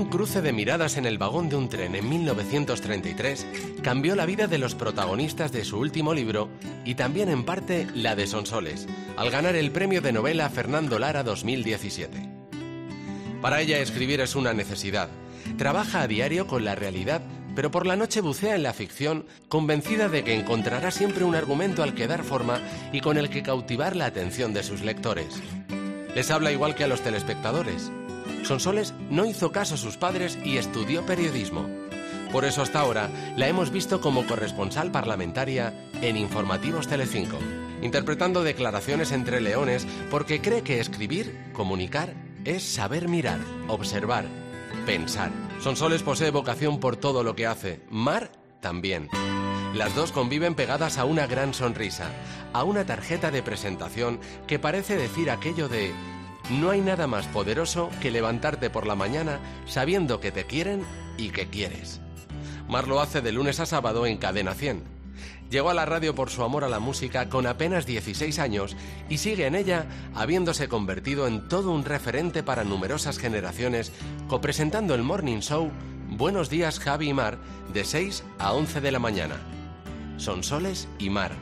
Un cruce de miradas en el vagón de un tren en 1933 cambió la vida de los protagonistas de su último libro y también en parte la de Sonsoles, al ganar el premio de novela Fernando Lara 2017. Para ella escribir es una necesidad. Trabaja a diario con la realidad, pero por la noche bucea en la ficción, convencida de que encontrará siempre un argumento al que dar forma y con el que cautivar la atención de sus lectores. Les habla igual que a los telespectadores. Sonsoles no hizo caso a sus padres y estudió periodismo. Por eso hasta ahora la hemos visto como corresponsal parlamentaria en Informativos Telecinco, interpretando declaraciones entre leones porque cree que escribir, comunicar, es saber mirar, observar, pensar. Sonsoles posee vocación por todo lo que hace, Mar también. Las dos conviven pegadas a una gran sonrisa, a una tarjeta de presentación que parece decir aquello de no hay nada más poderoso que levantarte por la mañana sabiendo que te quieren y que quieres. Mar lo hace de lunes a sábado en Cadena 100. Llegó a la radio por su amor a la música con apenas 16 años y sigue en ella habiéndose convertido en todo un referente para numerosas generaciones, copresentando el Morning Show Buenos días Javi y Mar de 6 a 11 de la mañana. Son Soles y Mar.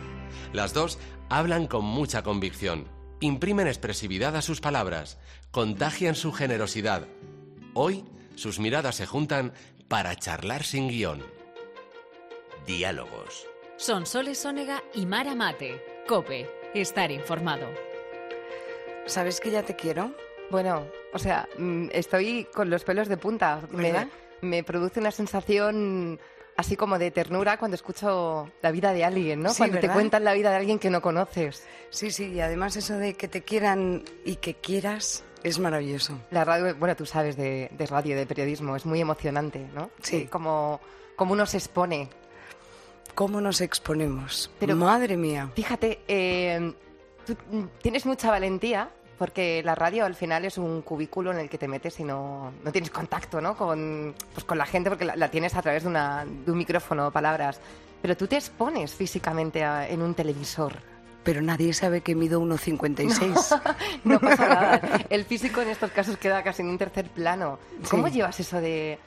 Las dos hablan con mucha convicción imprimen expresividad a sus palabras, contagian su generosidad. Hoy sus miradas se juntan para charlar sin guion. Diálogos. Son Soles Sónega y Mara Mate. Cope. Estar informado. ¿Sabes que ya te quiero? Bueno, o sea, mm, estoy con los pelos de punta. Me, me produce una sensación así como de ternura cuando escucho la vida de alguien, ¿no? cuando te cuentan la vida de alguien que no conoces. Sí, sí, y además eso de que te quieran y que quieras es maravilloso. La radio, bueno, tú sabes de, radio, de periodismo, es muy emocionante, ¿no? Sí. Como, como uno se expone. ¿Cómo nos exponemos? Pero, Madre mía. Fíjate, eh, tú tienes mucha valentía porque la radio al final es un cubículo en el que te metes y no, no tienes contacto ¿no? con, pues con la gente porque la, tienes a través de, una, de, un micrófono, palabras. Pero tú te expones físicamente en un televisor. Pero nadie sabe que mido 1,56. No, no pasa nada. El físico en estos casos queda casi en un tercer plano. ¿Cómo llevas eso de,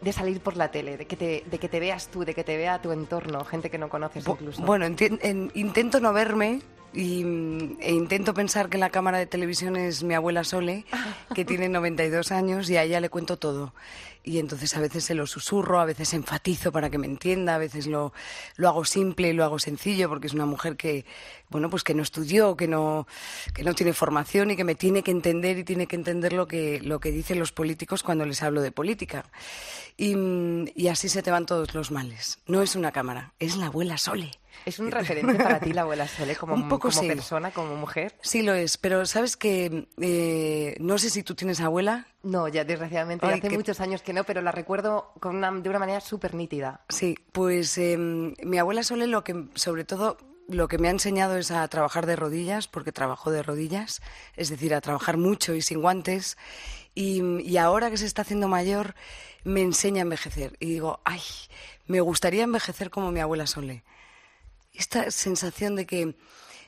de salir por la tele, de que, te, de que te veas tú, de que te vea tu entorno, gente que no conoces incluso? Bueno, intento no verme, y, e intento pensar que la cámara de televisión es mi abuela Sole, que tiene 92 años y a ella le cuento todo. Y entonces a veces se lo susurro, a veces enfatizo para que me entienda, a veces lo, lo hago simple y lo hago sencillo porque es una mujer que, bueno, pues que no estudió, que no, que no tiene formación y que me tiene que entender y tiene que entender lo que, lo que dicen los políticos cuando les hablo de política. Y, y así se te van todos los males. No es una cámara, es la abuela Sole. ¿Es un referente para ti la abuela Sole como, un poco como persona, como mujer? Sí lo es, pero sabes que eh, no sé si tú tienes abuela. No, ya desgraciadamente, hace muchos años que no, pero la recuerdo de una manera súper nítida. Sí, pues em, mi abuela Sole lo que sobre todo lo que me ha enseñado es a trabajar de rodillas, porque trabajo de rodillas, es decir, a trabajar mucho y sin guantes. Y, y ahora que se está haciendo mayor, me enseña a envejecer. Y digo, ay, me gustaría envejecer como mi abuela Sole esta sensación de que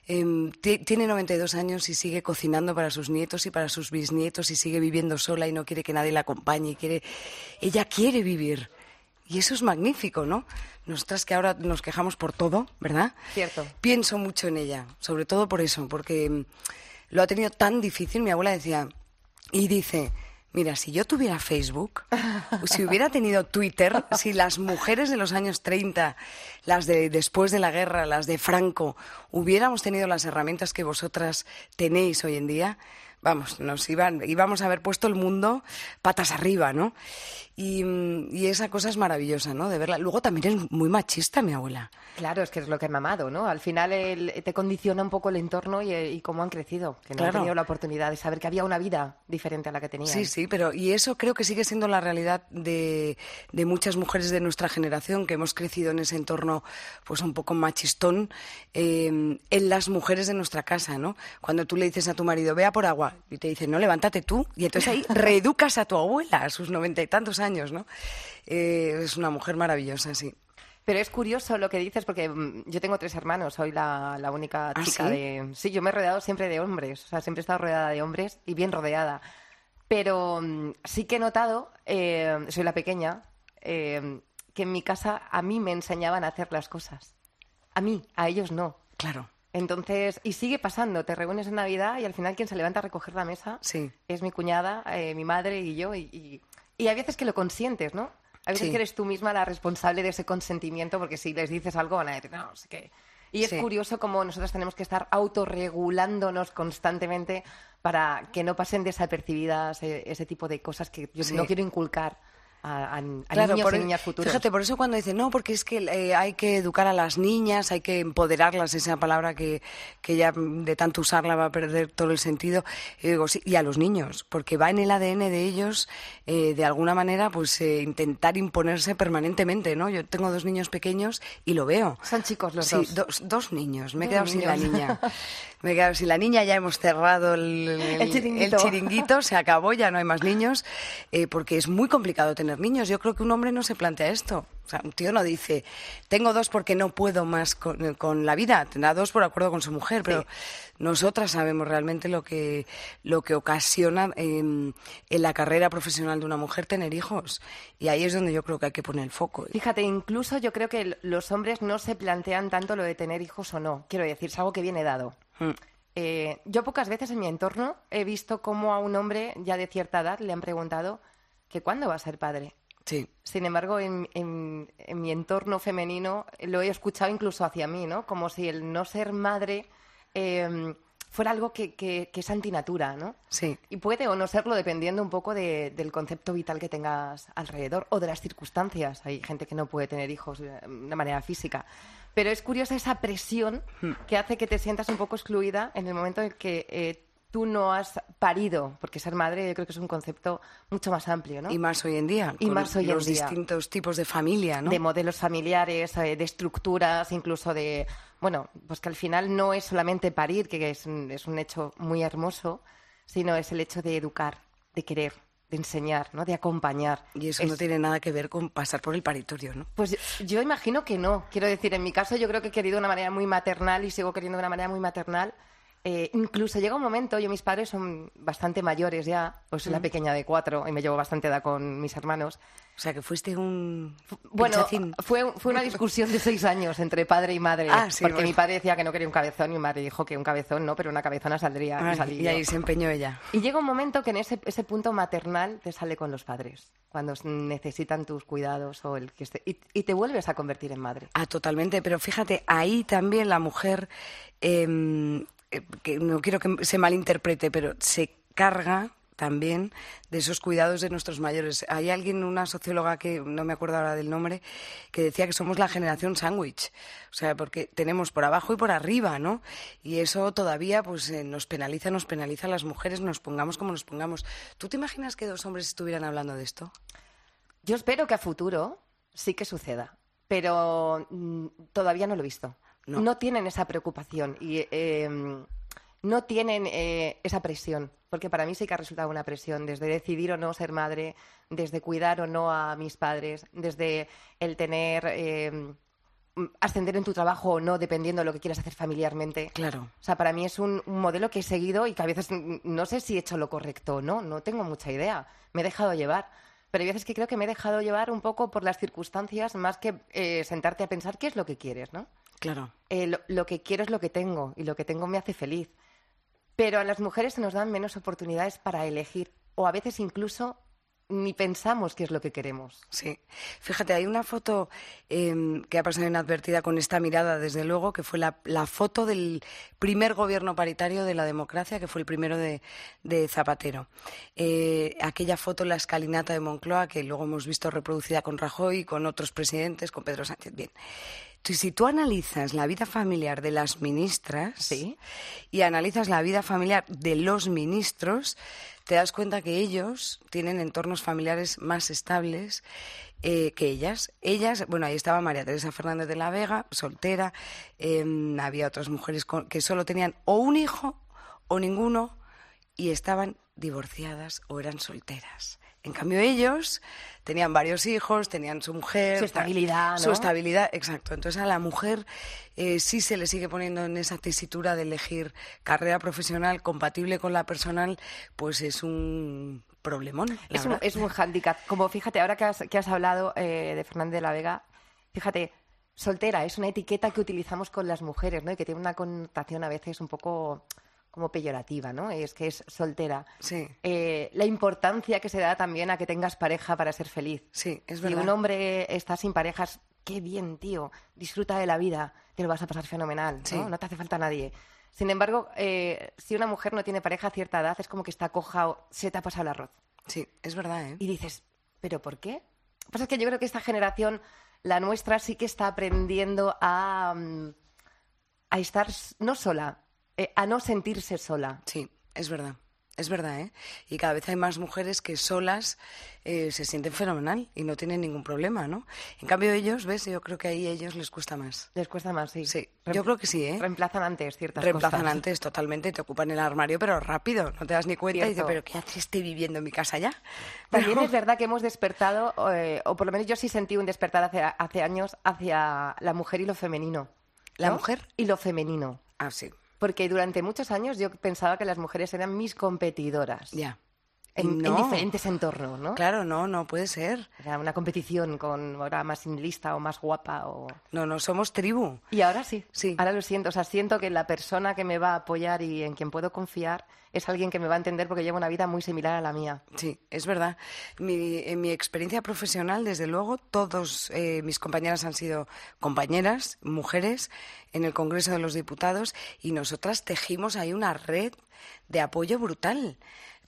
em, tiene 92 años y sigue cocinando para sus nietos y para sus bisnietos y sigue viviendo sola y no quiere que nadie la acompañe. Y quiere, ella quiere vivir. Y eso es magnífico, ¿no? Nosotras que ahora nos quejamos por todo, ¿verdad? Cierto. Pienso mucho en ella, sobre todo por eso, porque em, lo ha tenido tan difícil. Mi abuela decía, y dice, Mira, si yo tuviera Facebook, si hubiera tenido Twitter, si las mujeres de los años 30, las de después de la guerra, las de Franco, hubiéramos tenido las herramientas que vosotras tenéis hoy en día, vamos, nos iban, íbamos a haber puesto el mundo patas arriba, ¿no? Y, esa cosa es maravillosa, ¿no? De verla. Luego también es muy machista mi abuela. Claro, es que es lo que ha mamado, ¿no? Al final te condiciona un poco el entorno y, cómo han crecido, que no han tenido la oportunidad de saber que había una vida diferente a la que tenían. Sí, sí, pero y eso creo que sigue siendo la realidad de, muchas mujeres de nuestra generación que hemos crecido en ese entorno pues un poco machistón eh, en las mujeres de nuestra casa, ¿no? Cuando tú le dices a tu marido, vea por agua, y te dice, no, levántate tú, y entonces ahí reeducas a tu abuela a sus noventa y tantos años años, ¿no? Eh, es una mujer maravillosa, sí. Pero es curioso lo que dices, porque mm, yo tengo tres hermanos, soy la, única ¿Ah, chica de... Sí, yo me he rodeado siempre de hombres, o sea, siempre he estado rodeada de hombres y bien rodeada. Pero mm, sí que he notado, eh, soy la pequeña, eh, que en mi casa a mí me enseñaban a hacer las cosas. A mí, a ellos no. Claro. Entonces, y sigue pasando, te reúnes en Navidad y al final quien se levanta a recoger la mesa Sí. es mi cuñada, eh, mi madre y yo. Y, y, y hay veces que lo consientes, ¿no? A veces Sí. que eres tú misma la responsable de ese consentimiento porque si les dices algo van a decir, no, no sé qué. Y es Sí. curioso cómo nosotros tenemos que estar autorregulándonos constantemente para que no pasen desapercibidas eh, ese tipo de cosas que yo Sí. no quiero inculcar a, a- a Claro, niños por- y niñas futuros. Fíjate, por eso cuando dicen, no, porque es que eh, hay que educar a las niñas, hay que empoderarlas, esa palabra que, que ya de tanto usarla va a perder todo el sentido, y, digo, sí, y a los niños, porque va en el ADN de ellos, eh, de alguna manera, pues eh, intentar imponerse permanentemente, ¿no? Yo tengo dos niños pequeños y lo veo. Son chicos los sí, dos. dos. dos niños. Me he quedado sin la niña. Me he quedado sin la niña, ya hemos cerrado el, el- El chiringuito. el chiringuito, se acabó, ya no hay más niños, eh, porque es muy complicado tener niños. Yo creo que un hombre no se plantea esto. O sea, un tío no dice, tengo dos porque no puedo más con, con la vida. Tendrá dos por acuerdo con su mujer, pero nosotras sabemos realmente lo que, lo que ocasiona eh, en la carrera profesional de una mujer tener hijos. Y ahí es donde yo creo que hay que poner el foco. Fíjate, incluso yo creo que los hombres no se plantean tanto lo de tener hijos o no. Quiero decir, es algo que viene dado. Mm. Eh, yo pocas veces en mi entorno he visto cómo a un hombre ya de cierta edad le han preguntado que cuándo va a ser padre. Sí. Sin embargo, en, en- en mi entorno femenino lo he escuchado incluso hacia mí, ¿no? Como si el no ser madre eh, fuera algo que, que- que es antinatura, ¿no? Sí. Y puede o no serlo dependiendo un poco de- del concepto vital que tengas alrededor o de las circunstancias. Hay gente que no puede tener hijos de manera física. Pero es curiosa esa presión Hmm. que hace que te sientas un poco excluida en el momento en que eh, tú no has parido, porque ser madre yo creo que es un concepto mucho más amplio, ¿no? Y más hoy en día. Y con más hoy en los día. distintos tipos de familia, ¿no? de modelos familiares, eh, de estructuras, incluso de, bueno, pues que al final no es solamente parir, que es un, es un hecho muy hermoso, sino es el hecho de educar, de querer, de enseñar, ¿no? De acompañar. Y eso Es- no tiene nada que ver con pasar por el paritorio, ¿no? Pues yo- yo imagino que no. Quiero decir, en mi caso yo creo que he querido de una manera muy maternal y sigo queriendo de una manera muy maternal. Eh, incluso llega un momento, yo mis padres son bastante mayores ya, pues soy Mm. la pequeña de cuatro y me llevo bastante edad con mis hermanos. O sea, que fuiste un Bueno, pinchacín. fue, fue una discusión de seis años entre padre y madre. Ah, sí, porque bueno. mi padre decía que no quería un cabezón y mi madre dijo que un cabezón no, pero una cabezona saldría. y salí y ahí se empeñó ella. Y llega un momento que en ese, ese punto maternal te sale con los padres, cuando necesitan tus cuidados o el que esté, y, y te vuelves a convertir en madre. Ah, totalmente. Pero fíjate, ahí también la mujer, eh, que no quiero que se malinterprete, pero se carga también de esos cuidados de nuestros mayores. Hay alguien, una socióloga que no me acuerdo ahora del nombre, que decía que somos la generación sándwich. O sea, porque tenemos por abajo y por arriba, ¿no? Y eso todavía pues eh, nos penaliza, nos penaliza a las mujeres, nos pongamos como nos pongamos. ¿Tú te imaginas que dos hombres estuvieran hablando de esto? Yo espero que a futuro sí que suceda, pero mm, todavía no lo he visto. No. No, tienen esa preocupación y eh, no tienen eh, esa presión, porque para mí sí que ha resultado una presión, desde decidir o no ser madre, desde cuidar o no a mis padres, desde el tener, eh, ascender en tu trabajo o no, dependiendo de lo que quieras hacer familiarmente. Claro. O sea, para mí es un, un modelo que he seguido y que a veces no sé si he hecho lo correcto o no, no tengo mucha idea. Me he dejado llevar. Pero hay veces que creo que me he dejado llevar un poco por las circunstancias más que eh, sentarte a pensar qué es lo que quieres, ¿no? Claro. Eh, lo, lo que quiero es lo que tengo y lo que tengo me hace feliz. Pero a las mujeres se nos dan menos oportunidades para elegir o a veces incluso ni pensamos qué es lo que queremos. Sí. Fíjate, hay una foto eh, que ha pasado inadvertida con esta mirada, desde luego, que fue la, la foto del primer gobierno paritario de la democracia, que fue el primero de, de Zapatero. Eh, aquella foto, la escalinata de Moncloa, que luego hemos visto reproducida con Rajoy, con otros presidentes, con Pedro Sánchez. Bien. Si tú analizas la vida familiar de las ministras Sí. y analizas la vida familiar de los ministros, te das cuenta que ellos tienen entornos familiares más estables eh, que ellas. Ellas, bueno, ahí estaba María Teresa Fernández de la Vega, soltera, em, había otras mujeres con- que solo tenían o un hijo o ninguno y estaban divorciadas o eran solteras. En cambio ellos tenían varios hijos, tenían su mujer, Su estabilidad, ¿no? su estabilidad, exacto. Entonces a la mujer eh, sí se le sigue poniendo en esa tesitura de elegir carrera profesional compatible con la personal, pues es un problemón. Es un, es un hándicap. Como fíjate, ahora que has, que has hablado eh, de Fernández de la Vega, fíjate, soltera es una etiqueta que utilizamos con las mujeres, ¿no? Y que tiene una connotación a veces un poco como peyorativa, ¿no? Es que es soltera. Sí. Eh, la importancia que se da también a que tengas pareja para ser feliz. Sí, es si verdad. un hombre está sin parejas, qué bien, tío. Disfruta de la vida, te lo vas a pasar fenomenal, Sí. ¿no? No te hace falta nadie. Sin embargo, eh, si una mujer no tiene pareja a cierta edad, es como que está coja o se te ha pasado el arroz. Sí, es verdad, ¿eh? Y dices, ¿pero por qué? Lo que pasa es que yo creo que esta generación, la nuestra, sí que está aprendiendo a, mm, a estar no sola, eh, a no sentirse sola. Sí, es verdad. Es verdad, ¿eh? Y cada vez hay más mujeres que solas eh, se sienten fenomenal y no tienen ningún problema, ¿no? En cambio ellos, ¿ves? Yo creo que ahí a ellos les cuesta más. Les cuesta más, sí. Sí, Rem- yo creo que sí, ¿eh? Reemplazan antes ciertas Reemplazan cosas. antes totalmente, te ocupan el armario, pero rápido, no te das ni cuenta y dices, Cierto. pero ¿qué haces estoy viviendo en mi casa ya? También Pero- es verdad que hemos despertado, eh, o por lo menos yo sí sentí un despertar hace, hace años hacia la mujer y lo femenino. ¿La mujer? Y lo femenino. Ah, sí, Porque durante muchos años yo pensaba que las mujeres eran mis competidoras. ya. En, Y en no. diferentes entornos, ¿no? Claro, no, no puede ser. Era una competición con ahora más lista o más guapa o... No, no, somos tribu. Y ahora sí. Sí. Ahora lo siento. O sea, siento que la persona que me va a apoyar y en quien puedo confiar es alguien que me va a entender porque lleva una vida muy similar a la mía. Sí, es verdad. Mi, en mi experiencia profesional, desde luego, todos eh, mis compañeras han sido compañeras, mujeres, en el Congreso de los Diputados, y nosotras tejimos ahí una red de apoyo brutal.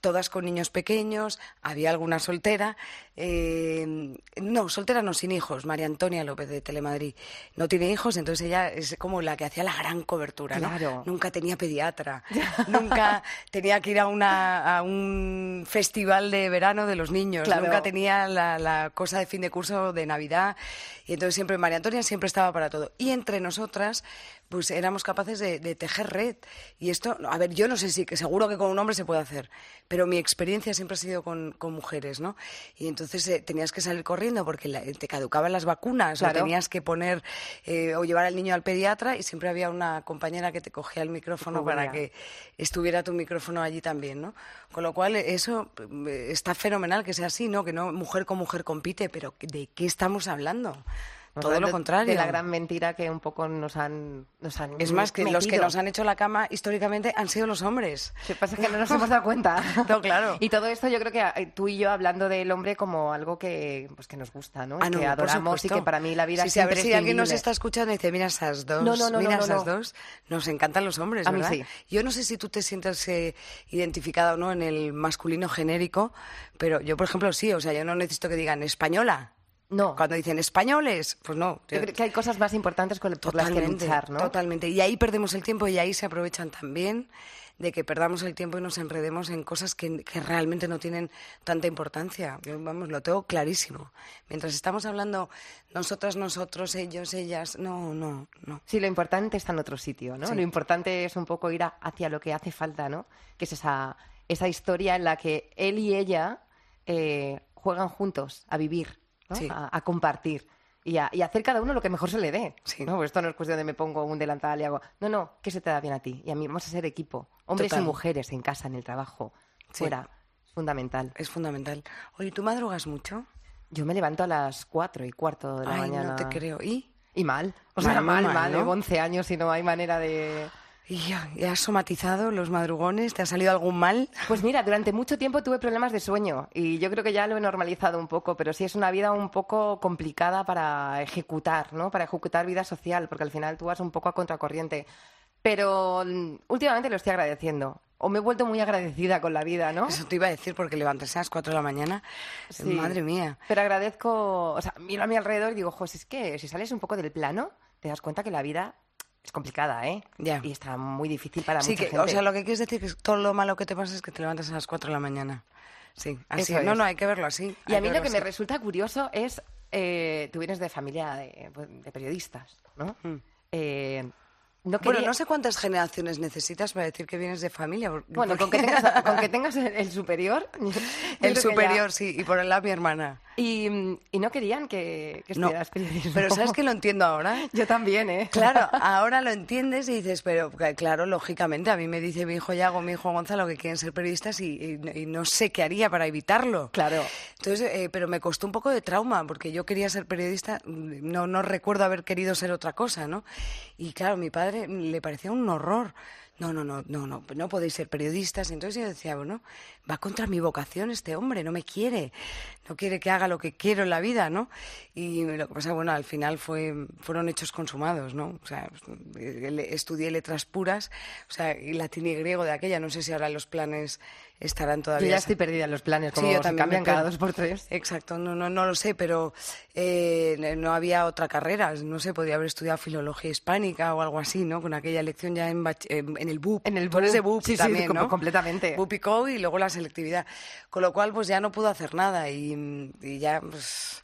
Todas con niños pequeños, había alguna soltera. eh, no, soltera no, sin hijos. María Antonia López de Telemadrid no tiene hijos, entonces ella es como la que hacía la gran cobertura. ¿no? Claro. Nunca tenía pediatra, nunca tenía que ir a, una, a un festival de verano de los niños, Claro. nunca tenía la, la cosa de fin de curso de Navidad. Y entonces siempre María Antonia siempre estaba para todo. Y entre nosotras, pues éramos capaces de, de tejer red. Y esto, a ver, yo no sé si, que seguro que con un hombre se puede hacer, pero mi experiencia siempre ha sido con, con mujeres, ¿no? Y entonces eh, tenías que salir corriendo porque la- te caducaban las vacunas Claro. o tenías que poner eh, o llevar al niño al pediatra y siempre había una compañera que te cogía el micrófono para que estuviera tu micrófono allí también, ¿no? Con lo cual eso eh, está fenomenal que sea así, ¿no? Que no mujer con mujer compite, pero ¿de qué estamos hablando? Todo lo contrario. De la gran mentira que un poco nos han, nos han Es más, que los que nos han hecho la cama históricamente han sido los hombres. Lo que pasa es que no nos hemos dado cuenta. No, claro. Y todo esto yo creo que eh, tú y yo hablando del hombre como algo que, pues, que nos gusta, ¿no? Ah, no, que adoramos y que para mí la vida Sí, sí, a ver si alguien nos está escuchando y dice, mira esas dos, No, no, no, mira esas dos. Nos encantan los hombres, A mí ¿verdad? sí. Yo no sé si tú te sientes eh, identificada o no en el masculino genérico, pero yo, por ejemplo, sí. O sea, yo no necesito que digan española. No, Cuando dicen españoles, pues no. yo creo que hay cosas más importantes con- por las que luchar, ¿no? Totalmente. Y ahí perdemos el tiempo y ahí se aprovechan también de que perdamos el tiempo y nos enredemos en cosas que, que realmente no tienen tanta importancia. Yo, vamos, lo tengo clarísimo. Mientras estamos hablando nosotras, nosotros, ellos, ellas, no, no, no. Sí, lo importante está en otro sitio, ¿no? Sí. Lo importante es un poco ir a- hacia lo que hace falta, ¿no? Que es esa, esa historia en la que él y ella eh, juegan juntos a vivir, ¿no? Sí. a, a compartir y a, y hacer cada uno lo que mejor se le dé. Sí. ¿no? Pues esto no es cuestión de me pongo un delantal y hago... No, no, que se te da bien a ti. Y a mí vamos a ser equipo. Hombres Total. y mujeres en casa, en el trabajo, Sí. fuera. Es fundamental. Es fundamental. Oye, ¿tú madrugas mucho? Yo me levanto a las cuatro y cuarto de la Ay, mañana. no te creo. ¿Y? Y mal. O sea, Mal, mal, mal. mal, ¿no? 11 años y no hay manera de... ¿Y ya, ya has somatizado los madrugones? ¿Te ha salido algún mal? Pues mira, durante mucho tiempo tuve problemas de sueño y yo creo que ya lo he normalizado un poco, pero sí es una vida un poco complicada para ejecutar, ¿no? Para ejecutar vida social, porque al final tú vas un poco a contracorriente. Pero mm, últimamente lo estoy agradeciendo. O me he vuelto muy agradecida con la vida, ¿no? Eso te iba a decir porque levantarse a las 4 de la mañana, Sí. madre mía. Pero agradezco, o sea, miro a mi alrededor y digo, jo, si es que si sales un poco del plano, te das cuenta que la vida es complicada, ¿eh? Ya. Y está muy difícil para Sí, mucha que, gente. o sea, lo que quieres decir es que todo lo malo que te pasa es que te levantas a las 4 de la mañana. Sí, así. Eso No, es. no, hay que verlo así. Y a mí lo que me resulta curioso es, eh, tú vienes de familia de, pues, de periodistas, ¿no? Mm. Eh, no Bueno, no sé cuántas generaciones necesitas para decir que vienes de familia. Bueno, con que tengas, con que tengas el, superior. el superior, ya. sí, y por el lado mi hermana. Y, y no querían que, que No, estudiaras periodismo. pero ¿sabes que lo entiendo ahora? Yo también, ¿eh? Claro, ahora lo entiendes y dices, pero claro, lógicamente, a mí me dice mi hijo Yago, mi hijo Gonzalo que quieren ser periodistas y, y- y no sé qué haría para evitarlo. Claro. Entonces, eh, pero me costó un poco de trauma porque yo quería ser periodista, no, no recuerdo haber querido ser otra cosa, ¿no? Y claro, mi padre le parecía un horror. No, no, no, no, no, no podéis ser periodistas. Entonces yo decía, bueno, va contra mi vocación este hombre, no me quiere, no quiere que haga lo que quiero en la vida, ¿no? Y lo que pasa, bueno, al final fue, fueron hechos consumados, ¿no? O sea, le- estudié letras puras, o sea, y latín y griego de aquella, no sé si ahora los planes estarán Yo todavía. ya estoy perdida en los planes, como Sí, yo también cambian cada dos por tres. Exacto, no, no, no lo sé, pero eh, no había otra carrera. No sé, podía haber estudiado filología hispánica o algo así, ¿no? Con aquella elección ya en, en, en el BUP. En el Tú eres de BUP, sí, sí, también, com- ¿no? completamente. BUP y CO y luego la selectividad. Con lo cual, pues ya no pudo hacer nada y, y ya, pues,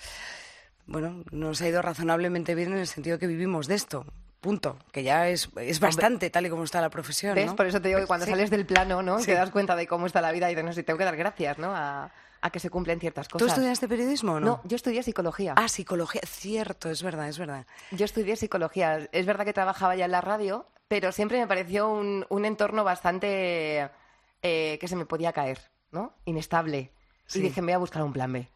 bueno, nos ha ido razonablemente bien en el sentido que vivimos de esto. Punto. Que ya es, es bastante tal y como está la profesión, ¿Ves? ¿no? Por eso te digo que cuando Sí. sales del plano, ¿no? Sí. Te das cuenta de cómo está la vida y de no sé, tengo que dar gracias, ¿no? A, a que se cumplen ciertas ¿Tú cosas. estudiaste periodismo o no? No, yo estudié psicología. Ah, psicología. Cierto, es verdad, es verdad. Yo estudié psicología. Es verdad que trabajaba ya en la radio, pero siempre me pareció un, un entorno bastante eh, que se me podía caer, ¿no? Inestable. Sí. Y dije, me voy a buscar un plan B.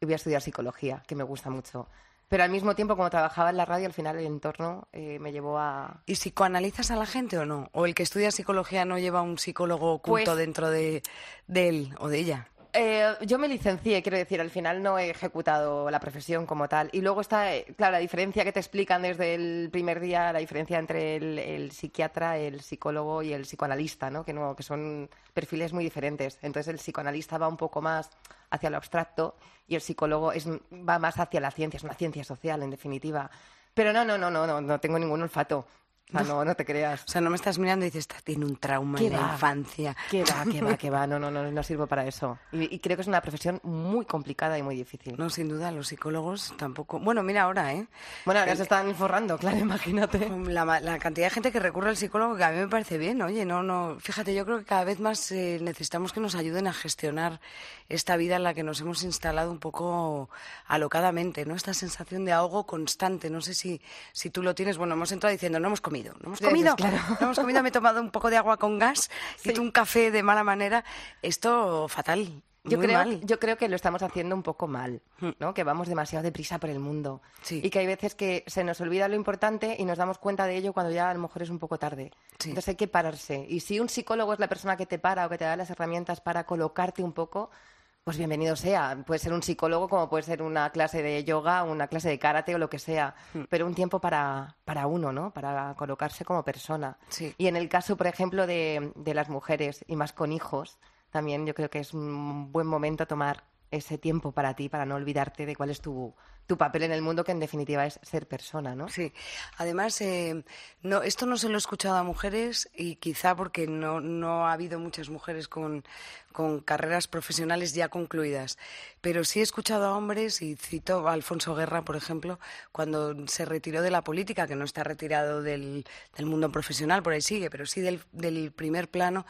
Y voy a estudiar psicología, que me gusta mucho. Pero al mismo tiempo, como trabajaba en la radio, al final el entorno eh, me llevó a... ¿Y psicoanalizas a la gente o no? ¿O el que estudia psicología no lleva un psicólogo oculto Pues- dentro de, de él o de ella? Eh, yo me licencié, quiero decir, al final no he ejecutado la profesión como tal. Y luego está, eh, claro, la diferencia que te explican desde el primer día, la diferencia entre el, psiquiatra, el psicólogo y el psicoanalista, ¿no? Que, no, que son perfiles muy diferentes. Entonces el psicoanalista va un poco más hacia lo abstracto y el psicólogo es, va más hacia la ciencia, es una ciencia social, en definitiva. Pero no, no, no, no, no, no tengo ningún olfato. O sea, no, no te creas. O sea, no me estás mirando y dices, "Esta tiene un trauma ¿Qué en la infancia. Que va, que va, que va. No, no, no, no sirvo para eso. Y, y creo que es una profesión muy complicada y muy difícil. No, sin duda, los psicólogos tampoco. Bueno, mira ahora, ¿eh? Bueno, ahora se están forrando, claro, imagínate. La, la cantidad de gente que recurre al psicólogo que a mí me parece bien, oye, no, no, fíjate, yo creo que cada vez más eh, necesitamos que nos ayuden a gestionar esta vida en la que nos hemos instalado un poco alocadamente, ¿no? Esta sensación de ahogo constante, no sé si, si tú lo tienes, bueno, hemos entrado diciendo, no hemos comido, no hemos Sí, comido, claro. no hemos comido, me he tomado un poco de agua con gas, Sí. y un café de mala manera, esto fatal. Yo creo, mal. yo creo que lo estamos haciendo un poco mal, Hmm. ¿no? Que vamos demasiado deprisa por el mundo. Sí. Y que hay veces que se nos olvida lo importante y nos damos cuenta de ello cuando ya a lo mejor es un poco tarde. Sí. Entonces hay que pararse. Y si un psicólogo es la persona que te para o que te da las herramientas para colocarte un poco, pues bienvenido sea. Puede ser un psicólogo como puede ser una clase de yoga, una clase de karate o lo que sea. Hmm. Pero un tiempo para, para uno, ¿no? Para colocarse como persona. Sí. Y en el caso, por ejemplo, de, de las mujeres y más con hijos, también yo creo que es un buen momento tomar ese tiempo para ti, para no olvidarte de cuál es tu, tu papel en el mundo, que en definitiva es ser persona, ¿no? Sí, además, eh, no, esto no se lo he escuchado a mujeres y quizá porque no, no ha habido muchas mujeres con, con carreras profesionales ya concluidas, pero sí he escuchado a hombres y cito a Alfonso Guerra, por ejemplo, cuando se retiró de la política, que no está retirado del, del mundo profesional, por ahí sigue, pero sí del, del primer plano,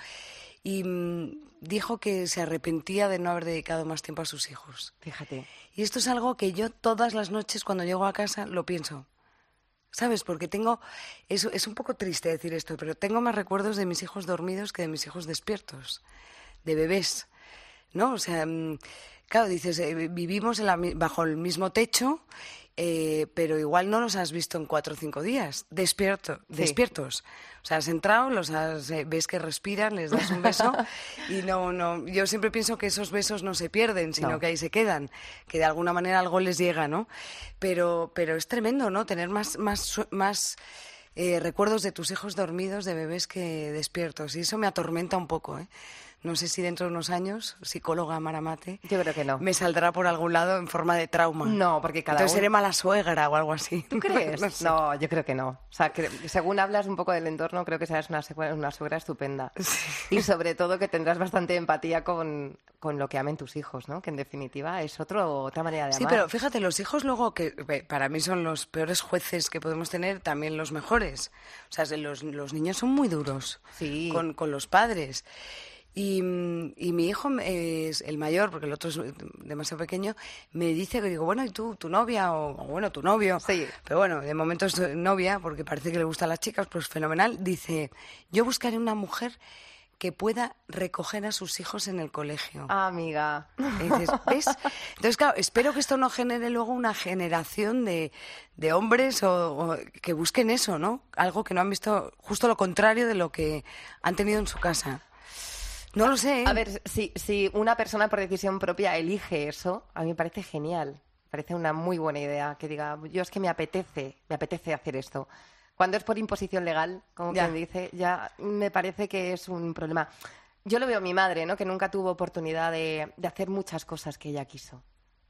y mm, dijo que se arrepentía de no haber dedicado más tiempo a sus hijos. Fíjate. Y esto es algo que yo todas las noches cuando llego a casa lo pienso. ¿Sabes? Porque tengo. Es, es un poco triste decir esto, pero tengo más recuerdos de mis hijos dormidos que de mis hijos despiertos, de bebés. ¿No? O sea, mm, claro, dices, eh, vivimos en la mi- bajo el mismo techo, eh, pero igual no los has visto en cuatro o cinco días, despierto, Sí. despiertos. O sea, has entrado, los has, eh, ves que respiran, les das un beso y no, no. Yo siempre pienso que esos besos no se pierden, sino No. que ahí se quedan, que de alguna manera algo les llega, ¿no? Pero, pero es tremendo, ¿no? Tener más, más, más eh, recuerdos de tus hijos dormidos, de bebés que despiertos. Y eso me atormenta un poco, ¿eh? No sé si dentro de unos años, psicóloga Maramate, Yo creo que no. me saldrá por algún lado en forma de trauma. No, porque cada Entonces uno- seré mala suegra o algo así. ¿Tú crees? No sé. no, yo creo que no. O sea, que, según hablas un poco del entorno, creo que serás una, suegra- una suegra estupenda. Y sobre todo que tendrás bastante empatía con, con lo que amen tus hijos, ¿no? Que en definitiva es otro, otra manera de Sí, amar. pero fíjate, los hijos luego, que para mí son los peores jueces que podemos tener, también los mejores. O sea, se- los, los niños son muy duros Sí. con, con los padres. Y, y mi hijo es el mayor, porque el otro es demasiado pequeño, me dice que digo, bueno, ¿y tú, tu novia? O, o, bueno, tu novio. Sí. Pero bueno, de momento es novia, porque parece que le gustan las chicas, pues fenomenal. Dice, yo buscaré una mujer que pueda recoger a sus hijos en el colegio. Ah, amiga. Y dices, ¿ves? Entonces, claro, espero que esto no genere luego una generación de, de hombres o, o que busquen eso, ¿no? Algo que no han visto, justo lo contrario de lo que han tenido en su casa. No lo sé. ¿eh? A ver, si, si una persona por decisión propia elige eso, a mí me parece genial. Me parece una muy buena idea que diga, yo es que me apetece, me apetece hacer esto. Cuando es por imposición legal, como Ya. quien dice, ya me parece que es un problema. Yo lo veo a mi madre, ¿no? Que nunca tuvo oportunidad de, de hacer muchas cosas que ella quiso,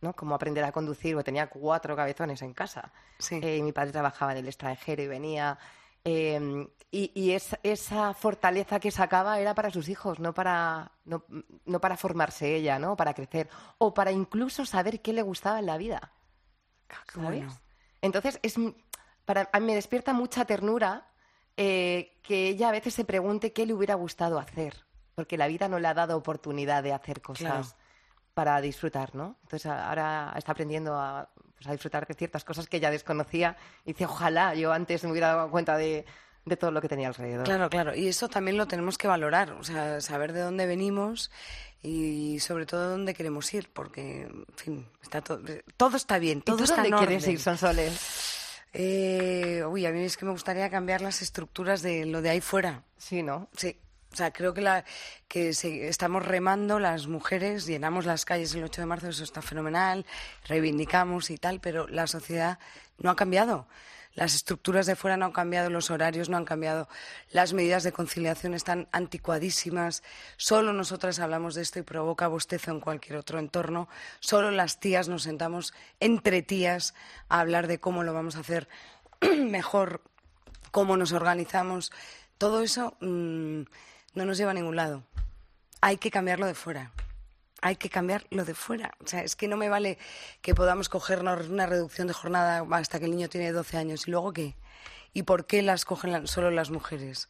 ¿no? Como aprender a conducir, porque tenía cuatro cabezones en casa. Sí. Eh, y mi padre trabajaba en el extranjero y venía. Eh, y y es- esa fortaleza que sacaba era para sus hijos, no para, no, no para formarse ella, ¿no? Para crecer. O para incluso saber qué le gustaba en la vida. Qué ¿sabes? bueno. Entonces, es, para, a mí me despierta mucha ternura eh, que ella a veces se pregunte qué le hubiera gustado hacer, porque la vida no le ha dado oportunidad de hacer cosas Claro. Para disfrutar, ¿no? Entonces ahora está aprendiendo a, pues, a disfrutar de ciertas cosas que ella desconocía y dice, ojalá yo antes me hubiera dado cuenta de, de todo lo que tenía alrededor. Claro, claro. Y eso también lo tenemos que valorar, o sea, saber de dónde venimos y sobre todo dónde queremos ir, porque, en fin, está todo, todo está bien, ¿Y todo tú está dónde en quieres ir, Sonsoles? Eh, uy, a mí es que me gustaría cambiar las estructuras de lo de ahí fuera. Sí, ¿no? Sí, o sea, creo que, la, que estamos remando las mujeres, llenamos las calles el 8 de marzo, eso está fenomenal, reivindicamos y tal, pero la sociedad no ha cambiado. Las estructuras de fuera no han cambiado, los horarios no han cambiado, las medidas de conciliación están anticuadísimas. Solo nosotras hablamos de esto y provoca bostezo en cualquier otro entorno. Solo las tías nos sentamos entre tías a hablar de cómo lo vamos a hacer mejor, cómo nos organizamos. Todo eso mm, no nos lleva a ningún lado. Hay que cambiarlo de fuera. Hay que cambiar lo de fuera. O sea, es que no me vale que podamos cogernos una reducción de jornada hasta que el niño tiene 12 años. ¿Y luego qué? ¿Y por qué las cogen solo las mujeres?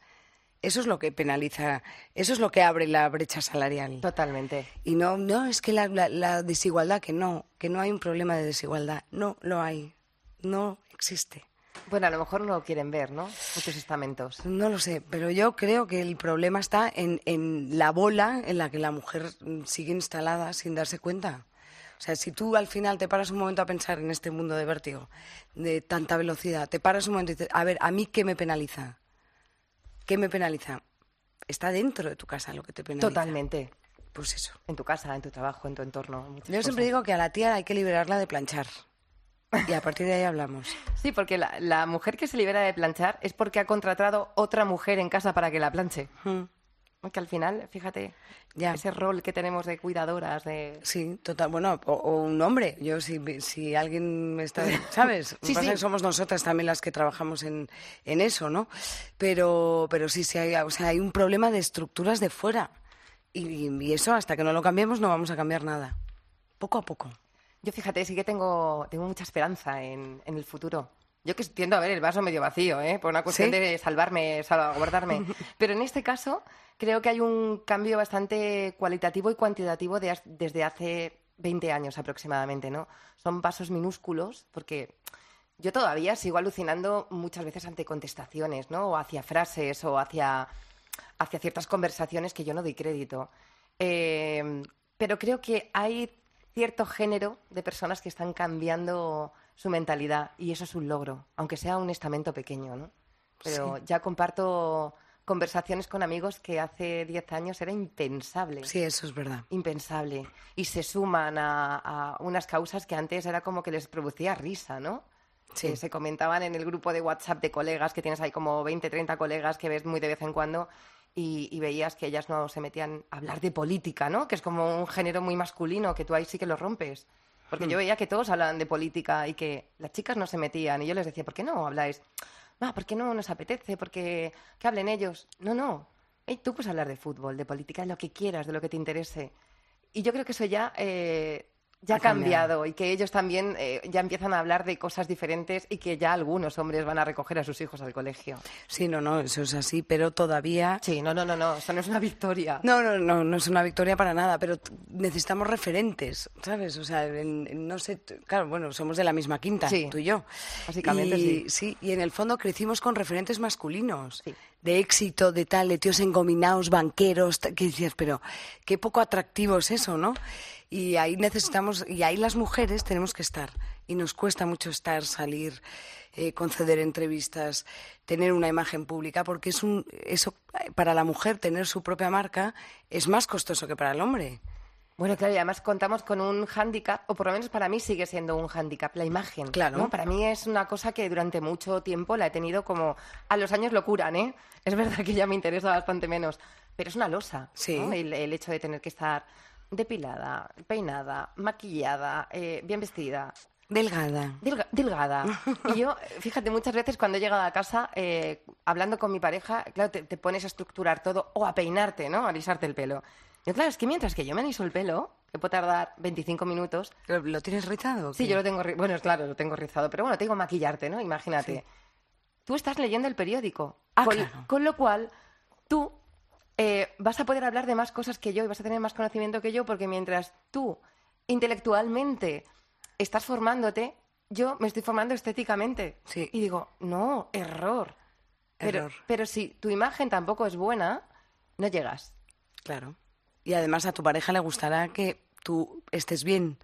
Eso es lo que penaliza, eso es lo que abre la brecha salarial. Totalmente. Y no, no, es que la, la- la desigualdad, que no, que no hay un problema de desigualdad. No lo hay. No existe. Bueno, a lo mejor no lo quieren ver, ¿no? Muchos estamentos. No lo sé, pero yo creo que el problema está en, en la bola en la que la mujer mm, sigue instalada sin darse cuenta. O sea, si tú al final te paras un momento a pensar en este mundo de vértigo, de tanta velocidad, te paras un momento y dices, a ver, ¿a mí qué me penaliza? ¿Qué me penaliza? Está dentro de tu casa lo que te penaliza. Totalmente. Pues eso. En tu casa, en tu trabajo, en tu entorno. Yo siempre cosas. digo que a la tía hay que liberarla de planchar. Y a partir de ahí hablamos. Sí, porque la, la mujer que se libera de planchar es porque ha contratado otra mujer en casa para que la planche. Mm, Porque al final, fíjate, Ya. ese rol que tenemos de cuidadoras, de... Sí, total. Bueno, o, o un hombre. Yo, si, si alguien me está. ¿Sabes? Que Sí, sí. que somos nosotras también las que trabajamos en, en eso, ¿no? Pero, pero sí, sí, hay, o sea, hay un problema de estructuras de fuera. Y, y eso, hasta que no lo cambiemos, no vamos a cambiar nada. Poco a poco. Yo fíjate, sí que tengo, tengo mucha esperanza en, en el futuro. Yo que tiendo a ver el vaso medio vacío, ¿eh? por una cuestión ¿Sí? de salvarme, salvaguardarme. Pero en este caso creo que hay un cambio bastante cualitativo y cuantitativo de desde hace 20 años aproximadamente, ¿no? Son pasos minúsculos porque yo todavía sigo alucinando muchas veces ante contestaciones, ¿no? O hacia frases o hacia, hacia ciertas conversaciones que yo no doy crédito. Eh, pero creo que hay cierto género de personas que están cambiando su mentalidad y eso es un logro, aunque sea un estamento pequeño, ¿no? Pero ya comparto conversaciones con amigos que hace 10 años era impensable Sí, eso es verdad. impensable y se suman a, a unas causas que antes era como que les producía risa, ¿no? Sí. Que se comentaban en el grupo de WhatsApp de colegas, que tienes ahí como 20, 30 colegas que ves muy de vez en cuando, y, y veías que ellas no se metían a hablar de política, ¿no? Que es como un género muy masculino, que tú ahí sí que lo rompes. Porque yo veía que todos hablaban de política y que las chicas no se metían. Y yo les decía, ¿por qué no habláis? Ah, ¿por qué no nos apetece? Porque que hablen ellos. No, no. Ey, tú puedes hablar de fútbol, de política, de lo que quieras, de lo que te interese. Y yo creo que eso ya eh, ya ha cambiado. y que ellos también eh, ya empiezan a hablar de cosas diferentes y que ya algunos hombres van a recoger a sus hijos al colegio. Sí, no, no, eso es así, pero todavía... Sí, no, no, no, no, eso no es una victoria. No, no, no, no es una victoria para nada, pero necesitamos referentes, ¿sabes? O sea, en- en- no sé, claro, bueno, somos de la misma quinta, Sí, tú y yo. básicamente y, sí. y en el fondo crecimos con referentes masculinos, Sí. De éxito, de tal, de tíos engominados, banqueros, que decías, pero qué poco atractivo es eso, ¿no? Y ahí necesitamos, y ahí las mujeres tenemos que estar. Y nos cuesta mucho estar, salir, eh, conceder entrevistas, tener una imagen pública, porque es un, eso, para la mujer tener su propia marca es más costoso que para el hombre. Bueno, claro, y además contamos con un hándicap, o por lo menos para mí sigue siendo un hándicap, la imagen. Claro. ¿no? Para mí es una cosa que durante mucho tiempo la he tenido como... A los años lo curan, ¿eh? Es verdad que ya me interesa bastante menos, pero es una losa, Sí. ¿no? El, el hecho de tener que estar depilada, peinada, maquillada, eh, bien vestida, Delgada. Delga- delgada. Y yo, fíjate, muchas veces cuando he llegado a casa, eh, hablando con mi pareja, claro, te, te pones a estructurar todo o a peinarte, ¿no? A alisarte el pelo. Yo, claro, es que mientras que yo me aliso el pelo, que puede tardar 25 minutos, ¿Lo, lo tienes rizado? sí, yo lo tengo, ri- bueno, es claro, lo tengo rizado, pero bueno, te digo maquillarte, ¿no? Imagínate. Tú estás leyendo el periódico, Ah, con, claro. con lo cual tú eh, vas a poder hablar de más cosas que yo y vas a tener más conocimiento que yo, porque mientras tú intelectualmente estás formándote, yo me estoy formando estéticamente. Sí. Y digo, no, error. Pero, Error. pero si tu imagen tampoco es buena, no llegas. Claro. Y además a tu pareja le gustará que tú estés bien